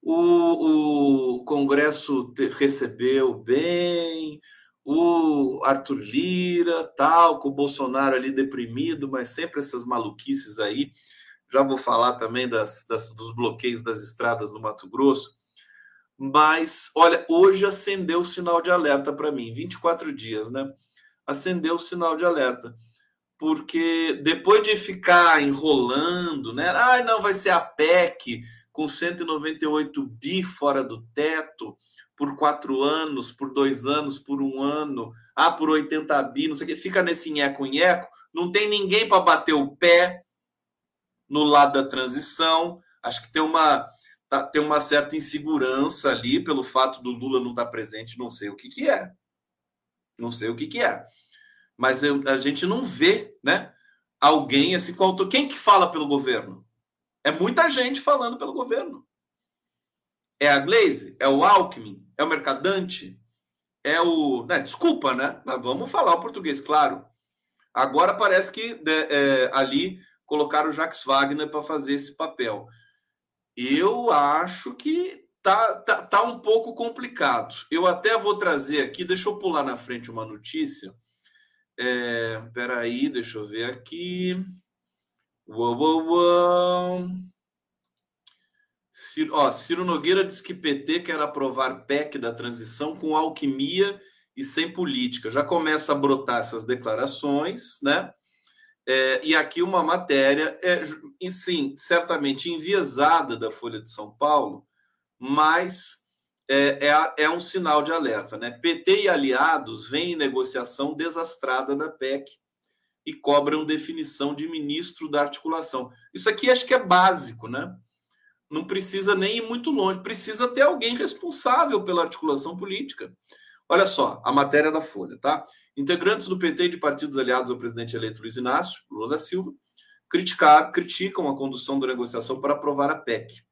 Speaker 1: O, o Congresso recebeu bem, o Arthur Lira, tal, com o Bolsonaro ali deprimido, mas sempre essas maluquices aí. Já vou falar também das, das, dos bloqueios das estradas no Mato Grosso. Mas, olha, hoje acendeu o sinal de alerta para mim, 24 dias, né? acendeu o sinal de alerta. Porque depois de ficar enrolando, né? Ah, não, vai ser a PEC com 198 bi fora do teto por quatro anos, por dois anos, por um ano, ah, por 80 bi, não sei o que, fica nesse nheco-nheco, não tem ninguém para bater o pé no lado da transição. Acho que tem uma, tá, tem uma certa insegurança ali pelo fato do Lula não estar tá presente, não sei o que, que é. Não sei o que, que é. Mas eu, a gente não vê, né? Alguém assim, qual, quem que fala pelo governo? É muita gente falando pelo governo. É a Glaze? É o Alckmin? É o Mercadante? É o. Né, desculpa, né? Mas vamos falar o português, claro. Agora parece que né, é, ali colocaram o Jacques Wagner para fazer esse papel. Eu acho que tá, tá, tá um pouco complicado. Eu até vou trazer aqui, deixa eu pular na frente uma notícia. É, peraí, deixa eu ver aqui. Uou, uou, uou. Ciro, ó, Ciro Nogueira diz que PT quer aprovar PEC da transição com alquimia e sem política. Já começa a brotar essas declarações, né? É, e aqui uma matéria, é, e sim, certamente enviesada da Folha de São Paulo, mas é, é, é, um sinal de alerta. Né? PT e aliados vêm em negociação desastrada da PEC e cobram definição de ministro da articulação. Isso aqui acho que é básico, né? Não precisa nem ir muito longe, precisa ter alguém responsável pela articulação política. Olha só, a matéria da Folha, tá? Integrantes do PT e de partidos aliados ao presidente eleito Luiz Inácio Lula da Silva criticar, criticam a condução da negociação para aprovar a PEC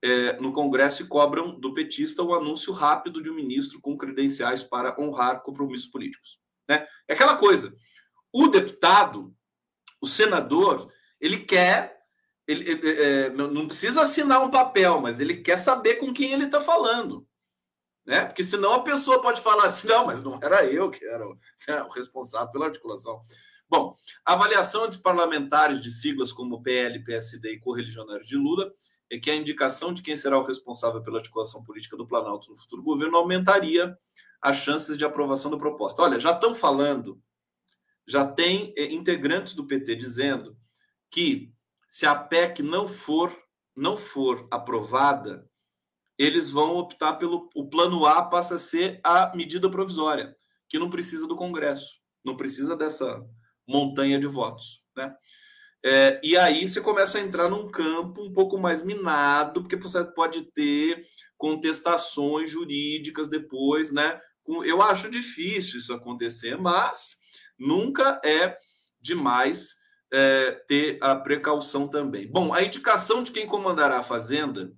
Speaker 1: é, no Congresso e cobram do petista o anúncio rápido de um ministro com credenciais para honrar compromissos políticos. Né? É aquela coisa. O deputado, o senador, ele quer, ele, é, não precisa assinar um papel, mas ele quer saber com quem ele está falando. Né? Porque senão a pessoa pode falar assim, não, mas não era eu que era o, né, o responsável pela articulação. Bom, avaliação entre parlamentares de siglas como PL, PSD e correligionários de Lula é que a indicação de quem será o responsável pela articulação política do Planalto no futuro governo aumentaria as chances de aprovação da proposta. Olha, já estão falando, já tem eh, integrantes do PT dizendo que se a PEC não for não for aprovada, eles vão optar pelo o plano A passa a ser a medida provisória, que não precisa do Congresso, não precisa dessa montanha de votos, né? É, e aí você começa a entrar num campo um pouco mais minado, porque você pode ter contestações jurídicas depois, né? Eu acho difícil isso acontecer, mas nunca é demais é, ter a precaução também. Bom, a indicação de quem comandará a Fazenda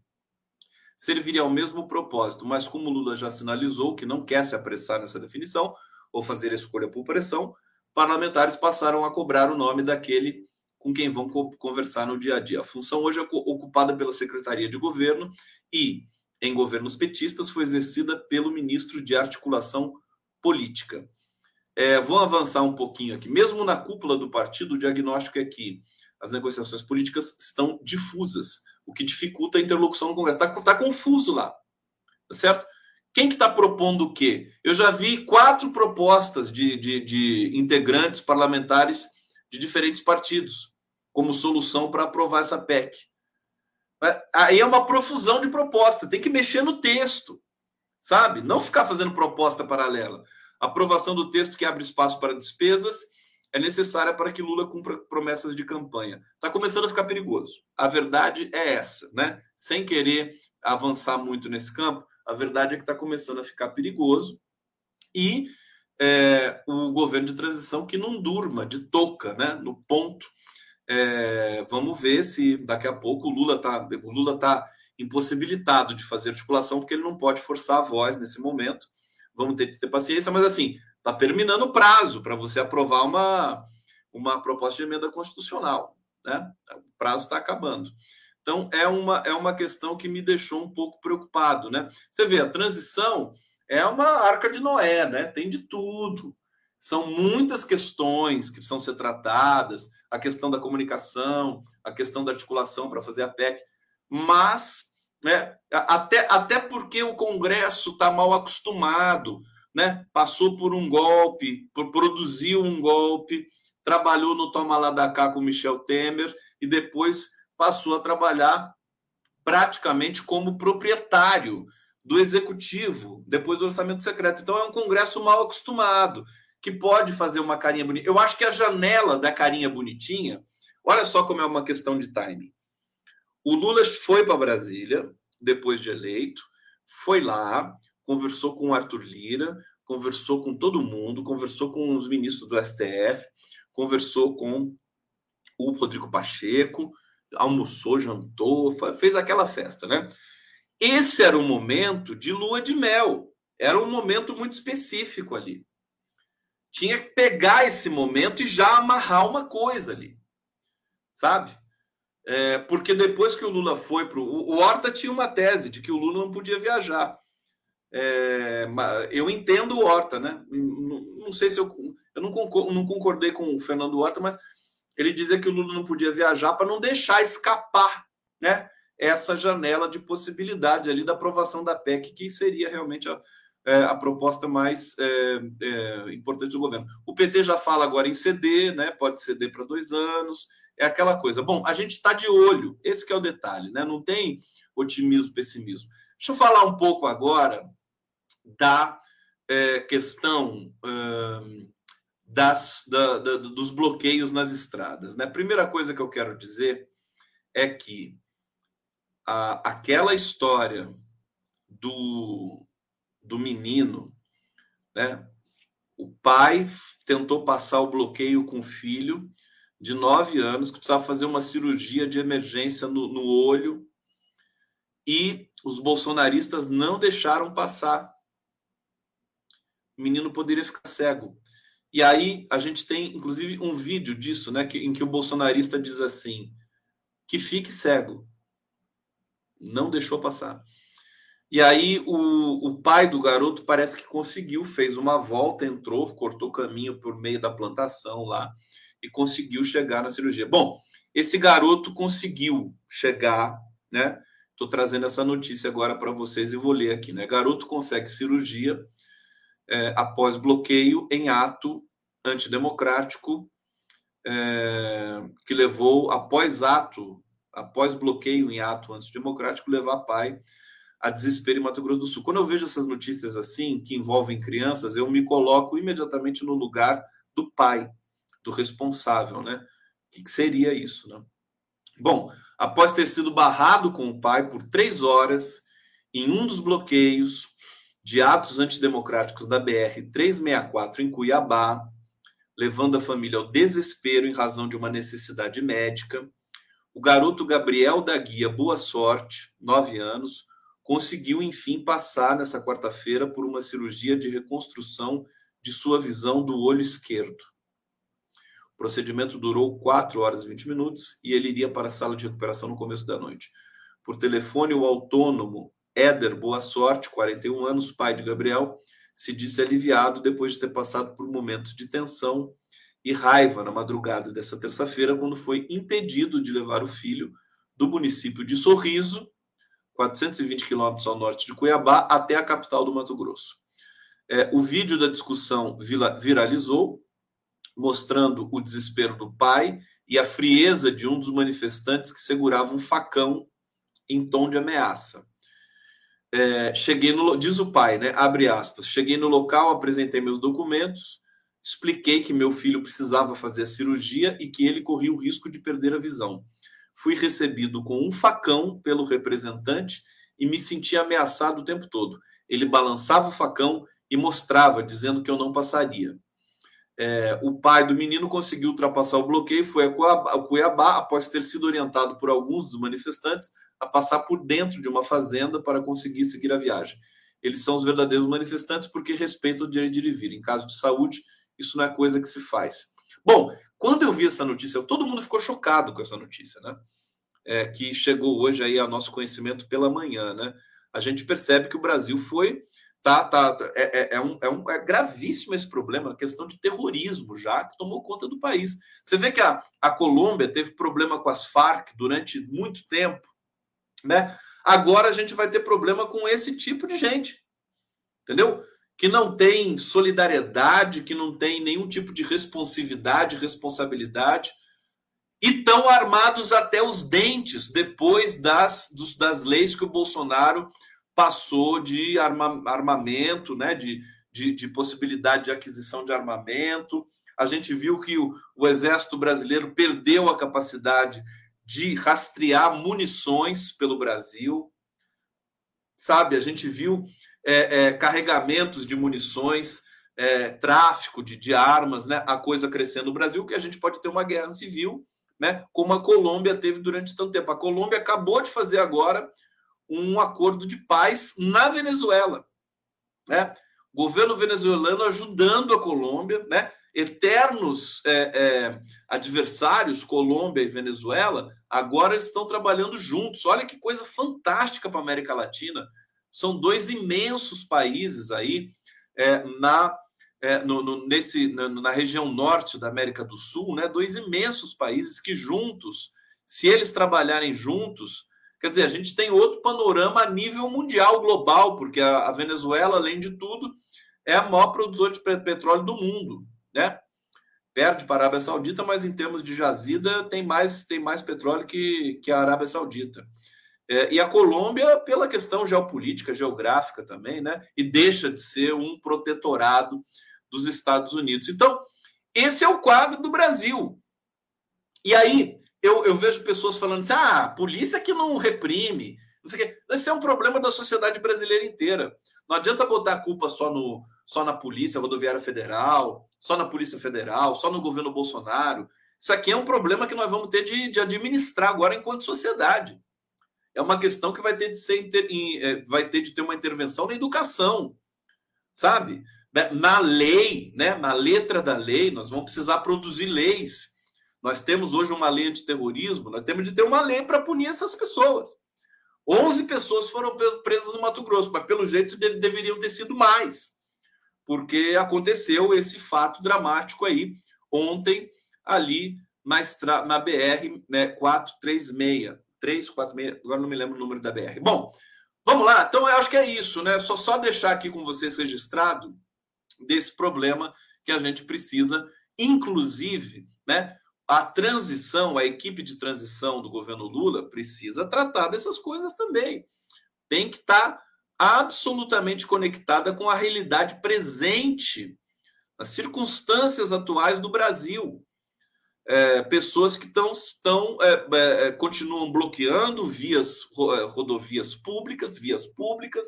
Speaker 1: serviria ao mesmo propósito, mas como Lula já sinalizou que não quer se apressar nessa definição ou fazer a escolha por pressão, parlamentares passaram a cobrar o nome daquele com quem vão conversar no dia a dia. A função hoje é ocupada pela Secretaria de Governo e, em governos petistas, foi exercida pelo ministro de Articulação Política. É, vou avançar um pouquinho aqui. Mesmo na cúpula do partido, o diagnóstico é que as negociações políticas estão difusas, o que dificulta a interlocução no Congresso. Está tá confuso lá, tá certo? Quem que está propondo o quê? Eu já vi quatro propostas de, de, de integrantes parlamentares de diferentes partidos como solução para aprovar essa PEC. Aí é uma profusão de proposta, tem que mexer no texto, sabe? Não ficar fazendo proposta paralela. Aprovação do texto que abre espaço para despesas é necessária para que Lula cumpra promessas de campanha. Está começando a ficar perigoso. A verdade é essa, né? Sem querer avançar muito nesse campo, a verdade é que está começando a ficar perigoso e é, o governo de transição que não durma de toca, né? No ponto é, vamos ver se daqui a pouco o Lula está Lula tá impossibilitado de fazer articulação, porque ele não pode forçar a voz nesse momento. Vamos ter que ter paciência, mas assim, está terminando o prazo para você aprovar uma, uma proposta de emenda constitucional. Né? O prazo está acabando. Então, é uma, é uma questão que me deixou um pouco preocupado. Né? Você vê, a transição é uma arca de Noé, né? tem de tudo. São muitas questões que precisam ser tratadas, a questão da comunicação, a questão da articulação para fazer a PEC, mas né, até, até porque o Congresso está mal acostumado, né? passou por um golpe, produziu um golpe, trabalhou no Toma lá da cá com Michel Temer e depois passou a trabalhar praticamente como proprietário do executivo, depois do orçamento secreto. Então é um Congresso mal acostumado que pode fazer uma carinha bonita. Eu acho que a janela da carinha bonitinha, olha só como é uma questão de timing. O Lula foi para Brasília, depois de eleito, foi lá, conversou com o Arthur Lira, conversou com todo mundo, conversou com os ministros do STF, conversou com o Rodrigo Pacheco, almoçou, jantou, fez aquela festa, né? Esse era o momento de lua de mel. Era um momento muito específico ali tinha que pegar esse momento e já amarrar uma coisa ali, sabe? É, porque depois que o Lula foi para o Horta tinha uma tese de que o Lula não podia viajar. É, eu entendo o Horta, né? Não, não sei se eu, eu não, concor, não concordei com o Fernando Horta, mas ele dizia que o Lula não podia viajar para não deixar escapar, né? Essa janela de possibilidade ali da aprovação da PEC, que seria realmente a, é, a proposta mais é, é, importante do governo. O PT já fala agora em ceder, né? Pode ceder para dois anos, é aquela coisa. Bom, a gente está de olho, esse é o detalhe, né? Não tem otimismo, pessimismo. Deixa eu falar um pouco agora da é, questão das, da, da, dos bloqueios nas estradas. Né? A primeira coisa que eu quero dizer é que a, aquela história do, do menino, né? o pai tentou passar o bloqueio com o filho de nove anos, que precisava fazer uma cirurgia de emergência no, no olho, e os bolsonaristas não deixaram passar. O menino poderia ficar cego. E aí a gente tem, inclusive, um vídeo disso, né, que, em que o bolsonarista diz assim: que fique cego. Não deixou passar. E aí o, o pai do garoto parece que conseguiu, fez uma volta, entrou, cortou caminho por meio da plantação lá e conseguiu chegar na cirurgia. Bom, esse garoto conseguiu chegar, né? Estou trazendo essa notícia agora para vocês e vou ler aqui, né? Garoto consegue cirurgia é, após bloqueio em ato antidemocrático é, que levou, após ato, após bloqueio em ato antidemocrático, levar pai a desespero em Mato Grosso do Sul. Quando eu vejo essas notícias assim, que envolvem crianças, eu me coloco imediatamente no lugar do pai, do responsável, né? O que, seria isso, né? Bom, após ter sido barrado com o pai por três horas em um dos bloqueios de atos antidemocráticos da BR-364 em Cuiabá, levando a família ao desespero em razão de uma necessidade médica. O garoto Gabriel da Guia Boa Sorte, nove anos, conseguiu enfim passar nessa quarta-feira por uma cirurgia de reconstrução de sua visão do olho esquerdo. O procedimento durou 4 horas e 20 minutos e ele iria para a sala de recuperação no começo da noite. Por telefone, o autônomo Éder Boa Sorte, 41 anos, pai de Gabriel, se disse aliviado depois de ter passado por momentos de tensão e raiva na madrugada dessa terça-feira, quando foi impedido de levar o filho do município de Sorriso, 420 quilômetros ao norte de Cuiabá, até a capital do Mato Grosso. É, o vídeo da discussão viralizou, mostrando o desespero do pai e a frieza de um dos manifestantes que segurava um facão em tom de ameaça. É, cheguei no diz o pai, né? Abre aspas. Cheguei no local, apresentei meus documentos, expliquei que meu filho precisava fazer a cirurgia e que ele corria o risco de perder a visão. Fui recebido com um facão pelo representante e me senti ameaçado o tempo todo. Ele balançava o facão e mostrava, dizendo que eu não passaria. É, o pai do menino conseguiu ultrapassar o bloqueio, foi a Cuiabá, após ter sido orientado por alguns dos manifestantes a passar por dentro de uma fazenda para conseguir seguir a viagem. Eles são os verdadeiros manifestantes porque respeitam o direito de ir e vir. Em caso de saúde, isso não é coisa que se faz. Bom, quando eu vi essa notícia, todo mundo ficou chocado com essa notícia, né? É, que chegou hoje aí ao nosso conhecimento pela manhã, né? A gente percebe que o Brasil foi tá, tá, é, é, é, um, é, um, é gravíssimo esse problema, a questão de terrorismo já que tomou conta do país. Você vê que a, a Colômbia teve problema com as Farc durante muito tempo, né? Agora a gente vai ter problema com esse tipo de gente, entendeu? Que não tem solidariedade, que não tem nenhum tipo de responsividade, responsabilidade, e estão armados até os dentes depois das, dos, das leis que o Bolsonaro passou de arma, armamento, né? De, de, de, possibilidade de aquisição de armamento. A gente viu que o, o Exército Brasileiro perdeu a capacidade de rastrear munições pelo Brasil. Sabe, a gente viu é, é, carregamentos de munições, é, tráfico de, de armas, né? A coisa crescendo no Brasil, que a gente pode ter uma guerra civil, né? Como a Colômbia teve durante tanto tempo. A Colômbia acabou de fazer agora um acordo de paz na Venezuela, né? O governo venezuelano ajudando a Colômbia, né? eternos é, é, adversários, Colômbia e Venezuela, agora eles estão trabalhando juntos. Olha que coisa fantástica para a América Latina. São dois imensos países aí é, na, é, no, no, nesse, na, na, região norte da América do Sul, né? dois imensos países que juntos, se eles trabalharem juntos, quer dizer, a gente tem outro panorama a nível mundial, global, porque a, a Venezuela, além de tudo, é a maior produtora de petróleo do mundo né? Perde para a Arábia Saudita, mas em termos de jazida tem mais, tem mais petróleo que, que a Arábia Saudita. É, e a Colômbia, pela questão geopolítica, geográfica também, né? E deixa de ser um protetorado dos Estados Unidos. Então, Esse é o quadro do Brasil. E aí eu, eu vejo pessoas falando assim: ah, polícia que não reprime, não sei o quê. Ser um problema da sociedade brasileira inteira. Não adianta botar a culpa só, no, só na Polícia Rodoviária Federal, só na Polícia Federal, só no governo Bolsonaro. Isso aqui é um problema que nós vamos ter de, de administrar agora enquanto sociedade. É uma questão que vai ter de ser é, vai ter de ter uma intervenção na educação, sabe? Né, na lei, né? Na letra da lei, nós vamos precisar produzir leis. Nós temos hoje uma lei de terrorismo, nós temos de ter uma lei para punir essas pessoas. 11 pessoas foram presas no Mato Grosso, mas pelo jeito deveriam ter sido mais, porque aconteceu esse fato dramático aí ontem ali na, estra... na BR né, 436. 346, agora não me lembro o número da BR. Bom, vamos lá. Então, eu acho que é isso, né? Só, só deixar aqui com vocês registrado desse problema que a gente precisa, inclusive, né? A transição, a equipe de transição do governo Lula precisa tratar dessas coisas também. Tem que estar tá absolutamente conectada com a realidade presente, as circunstâncias atuais do Brasil. É, pessoas que tão, estão é, é, é, continuam bloqueando vias é, rodovias públicas, vias públicas,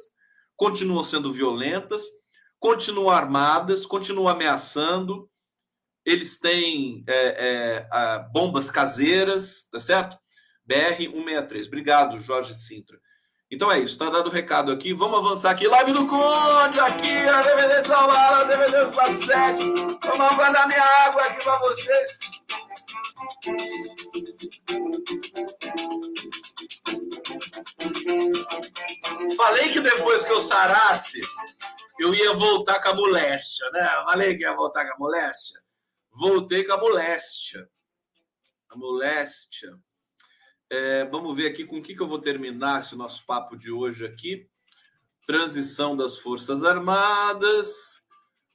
Speaker 1: continuam sendo violentas, continuam armadas, continuam ameaçando. Eles têm é, bombas caseiras, tá certo? BR 163. Obrigado, Jorge Sintra. Então é isso, tá dado o recado aqui. Vamos avançar aqui. Live do Conde, aqui, a DVD da Bala, DVD do 47. Vamos guardar minha água aqui para vocês. Falei que depois que eu sarasse, eu ia voltar com a moléstia, né? Falei que ia voltar com a moléstia. Voltei com a moléstia. A moléstia. É, vamos ver aqui com o que, que eu vou terminar esse nosso papo de hoje aqui. Transição das Forças Armadas.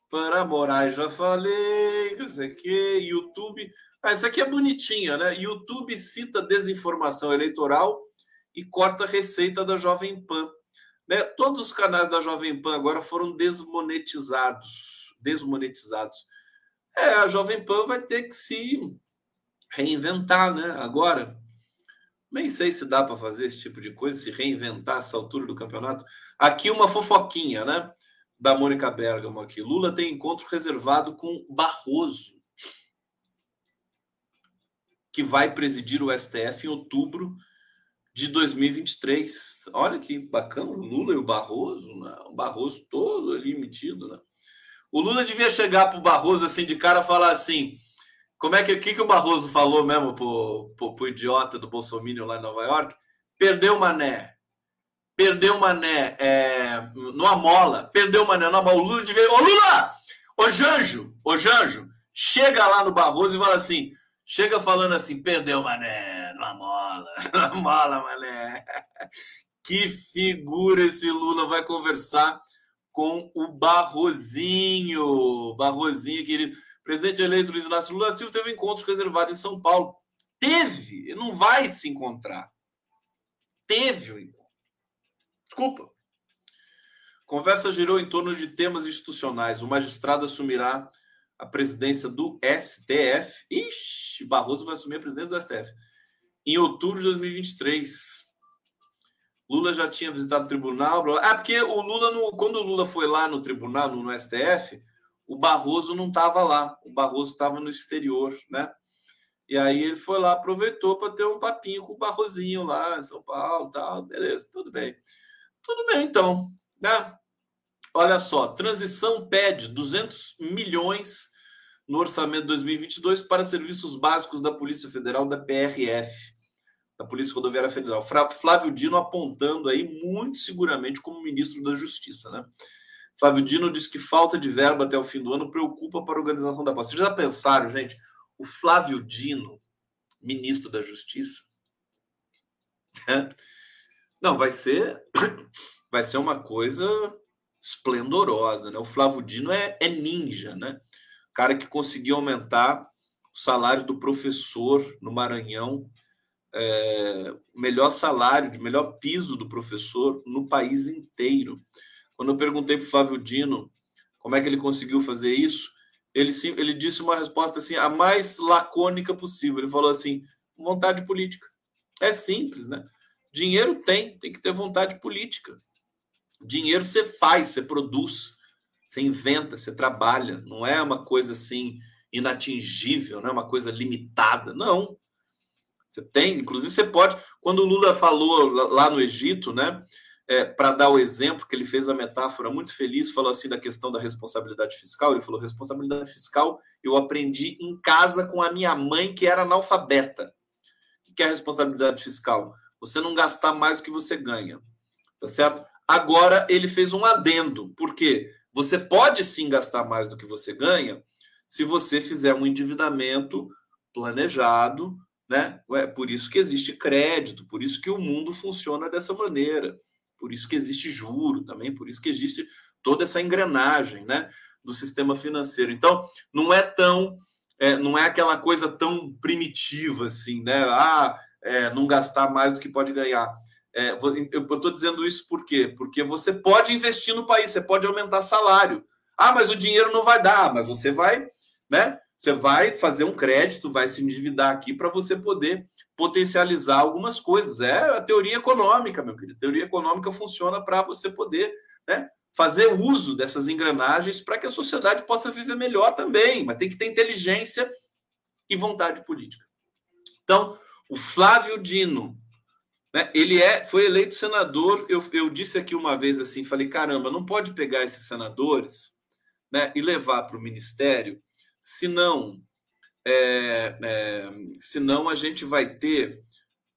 Speaker 1: Para Moraes já falei. Não sei o que. YouTube. Ah, essa aqui é bonitinha, né? YouTube cita desinformação eleitoral e corta receita da Jovem Pan. Né? Todos os canais da Jovem Pan agora foram desmonetizados. Desmonetizados. É, a Jovem Pan vai ter que se reinventar, né? Agora nem sei se dá para fazer esse tipo de coisa, se reinventar essa altura do campeonato. Aqui uma fofoquinha, né? Da Mônica Bergamo aqui. Lula tem encontro reservado com Barroso, que vai presidir o STF em outubro de 2023. Olha que bacana, o Lula e o Barroso, né? O Barroso todo ali metido, né? O Lula devia chegar para o Barroso assim de cara falar assim: como é que, que, que o Barroso falou mesmo pro, pro, pro idiota do Bolsonaro lá em Nova York? Perdeu mané. Perdeu mané é, numa mola. Perdeu mané numa mola. O Lula devia. Ô Lula! Ô Janjo! Ô Janjo! Chega lá no Barroso e fala assim. Chega falando assim, perdeu mané, numa mola, numa mola, mané. Que figura esse Lula vai conversar com o Barrozinho. Barrozinho, querido presidente eleito Luiz Inácio Lula Silva teve um encontro reservado em São Paulo. Teve, não vai se encontrar. Teve o encontro. Desculpa. Conversa girou em torno de temas institucionais. O magistrado assumirá a presidência do STF. Ixi, Barroso vai assumir a presidência do STF. Em outubro de 2023. Lula já tinha visitado o tribunal. Ah, porque o Lula, quando o Lula foi lá no tribunal, no, no STF, o Barroso não estava lá, o Barroso estava no exterior, né? E aí ele foi lá, aproveitou para ter um papinho com o Barrozinho lá em São Paulo, tal, beleza, tudo bem. Tudo bem, então, né? Olha só, transição pede 200 milhões no orçamento de 2022 para serviços básicos da Polícia Federal, da PRF, da Polícia Rodoviária Federal. Flávio Dino apontando aí muito seguramente como ministro da Justiça, né? Flávio Dino diz que falta de verba até o fim do ano preocupa para a organização da posse. Vocês já pensaram, gente? O Flávio Dino, ministro da Justiça? Não, vai ser, vai ser uma coisa esplendorosa, né? O Flávio Dino é, é ninja, né? O cara que conseguiu aumentar o salário do professor no Maranhão, é, melhor salário, de melhor piso do professor no país inteiro. Quando eu perguntei para o Flávio Dino como é que ele conseguiu fazer isso, ele, ele disse uma resposta assim, a mais lacônica possível. Ele falou assim: vontade política. É simples, né? Dinheiro tem, tem que ter vontade política. Dinheiro você faz, você produz, você inventa, você trabalha. Não é uma coisa assim inatingível, não é uma coisa limitada. Não. Você tem, inclusive você pode. Quando o Lula falou lá no Egito, né? é, para dar o exemplo, que ele fez a metáfora muito feliz, falou assim da questão da responsabilidade fiscal. Ele falou: responsabilidade fiscal eu aprendi em casa com a minha mãe, que era analfabeta. O que é responsabilidade fiscal? Você não gastar mais do que você ganha. Tá certo? Agora ele fez um adendo. Por quê? Você pode sim gastar mais do que você ganha se você fizer um endividamento planejado, né? É por isso que existe crédito, por isso que o mundo funciona dessa maneira por isso que existe juro também, por isso que existe toda essa engrenagem né, do sistema financeiro. Então, não é tão, é, não é aquela coisa tão primitiva assim, né? Ah, é, não gastar mais do que pode ganhar. É, eu estou dizendo isso por quê? Porque você pode investir no país, você pode aumentar salário. Ah, mas o dinheiro não vai dar, mas você vai, né? Você vai fazer um crédito, vai se endividar aqui para você poder potencializar algumas coisas. É a teoria econômica, meu querido. A teoria econômica funciona para você poder né, fazer uso dessas engrenagens para que a sociedade possa viver melhor também. Mas tem que ter inteligência e vontade política. Então, o Flávio Dino, né, ele é, foi eleito senador. Eu, eu disse aqui uma vez assim, falei, caramba, não pode pegar esses senadores né, e levar para o ministério senão, é, é, senão a gente vai ter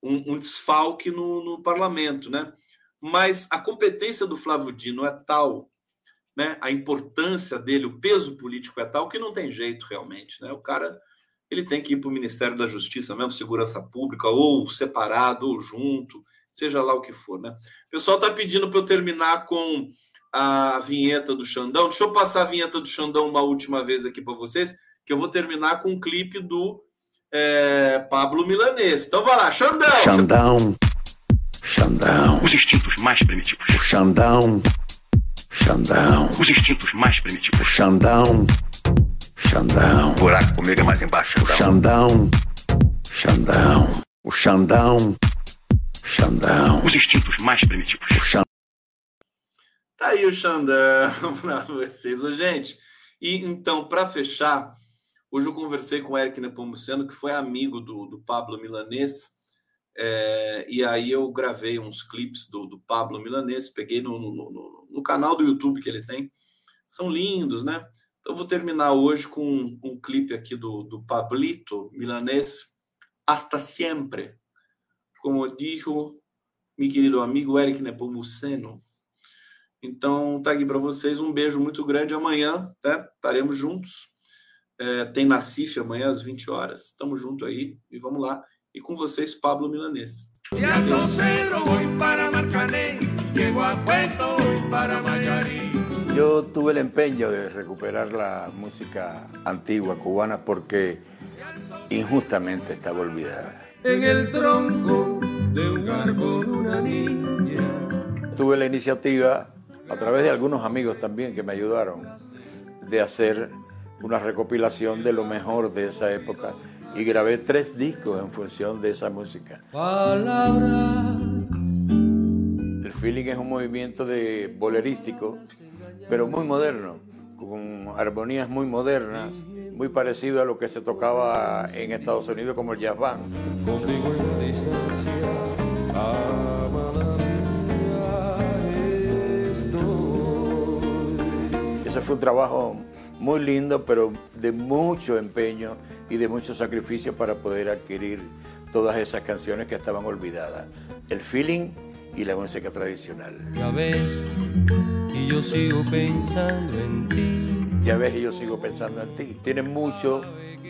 Speaker 1: um, um desfalque no, no, parlamento, né? Mas a competência do Flávio Dino é tal, né? A importância dele, o peso político é tal que não tem jeito realmente, né? O cara ele tem que ir para o Ministério da Justiça mesmo, Segurança Pública, ou separado, ou junto, seja lá o que for, né? O pessoal está pedindo para eu terminar com a vinheta do Xandão. Deixa eu passar a vinheta do Xandão uma última vez aqui para vocês, que eu vou terminar com um clipe do é, Pablo Milanês. Então vai lá, Xandão!
Speaker 2: Xandão, Xandão.
Speaker 3: Os instintos mais primitivos.
Speaker 2: O Xandão, Xandão.
Speaker 3: Os instintos mais
Speaker 2: O
Speaker 3: primitivos.
Speaker 2: Xandão, Xandão.
Speaker 3: O buraco comigo é mais embaixo.
Speaker 2: O Xandão, Xandão. O Xandão, Xandão.
Speaker 3: Os instintos mais primitivos.
Speaker 2: O Xandão.
Speaker 1: Tá aí o Xandão para vocês, Ô, gente. E então, para fechar, hoje eu conversei com o Eric Nepomuceno, que foi amigo do, do Pablo Milanês, é, e aí eu gravei uns clipes do, do Pablo Milanês, peguei no, no, no, no canal do YouTube que ele tem. São lindos, né? Então, vou terminar hoje com um, um clipe aqui do, do Pablito Milanês, Hasta Siempre. Como dijo meu querido amigo Eric Nepomuceno. Então, tá aqui para vocês. Um beijo muito grande. Amanhã, tá? Estaremos juntos. É, tem Nacife amanhã às 20 horas. Estamos junto aí e vamos lá. E com vocês, Pablo Milanês.
Speaker 4: De Alto Cero para Marcané, llego a Puerto, para Mayarí.
Speaker 5: Yo tuve el empeño de recuperar la música antigua cubana porque injustamente estaba olvidada.
Speaker 4: En el tronco de un árbol una niña.
Speaker 5: Tuve la iniciativa, a través de algunos amigos también que me ayudaron, de hacer una recopilación de lo mejor de esa época y grabé tres discos en función de esa música.
Speaker 4: Palabras
Speaker 5: El feeling es un movimiento de bolerístico, pero muy moderno, con armonías muy modernas, muy parecido a lo que se tocaba en Estados Unidos como el jazz band. Ese fue un trabajo muy lindo, pero de mucho empeño y de mucho sacrificio para poder adquirir todas esas canciones que estaban olvidadas. El feeling y la música tradicional.
Speaker 6: Ya ves, y yo sigo pensando en ti.
Speaker 5: Ya ves, yo sigo pensando en ti. Tiene mucho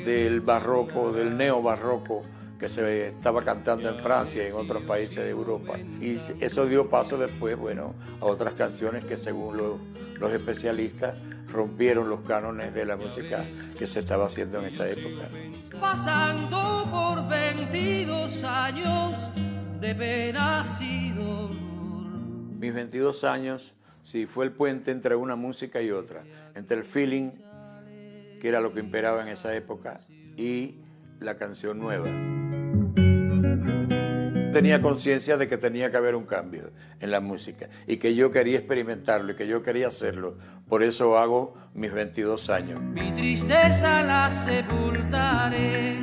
Speaker 5: del barroco, del neobarroco que se estaba cantando en Francia y en otros países de Europa. Y eso dio paso después, bueno, a otras canciones que según lo- los especialistas rompieron los cánones de la música que se estaba haciendo en esa época.
Speaker 6: Pasando por 22 años de penas y dolor.
Speaker 5: Mis 22 años, sí, fue el puente entre una música y otra, entre el feeling que era lo que imperaba en esa época, y la canción nueva. Tenía conciencia de que tenía que haber un cambio en la música y que yo quería experimentarlo y que yo quería hacerlo. Por eso hago mis 22 años.
Speaker 6: Mi tristeza la sepultaré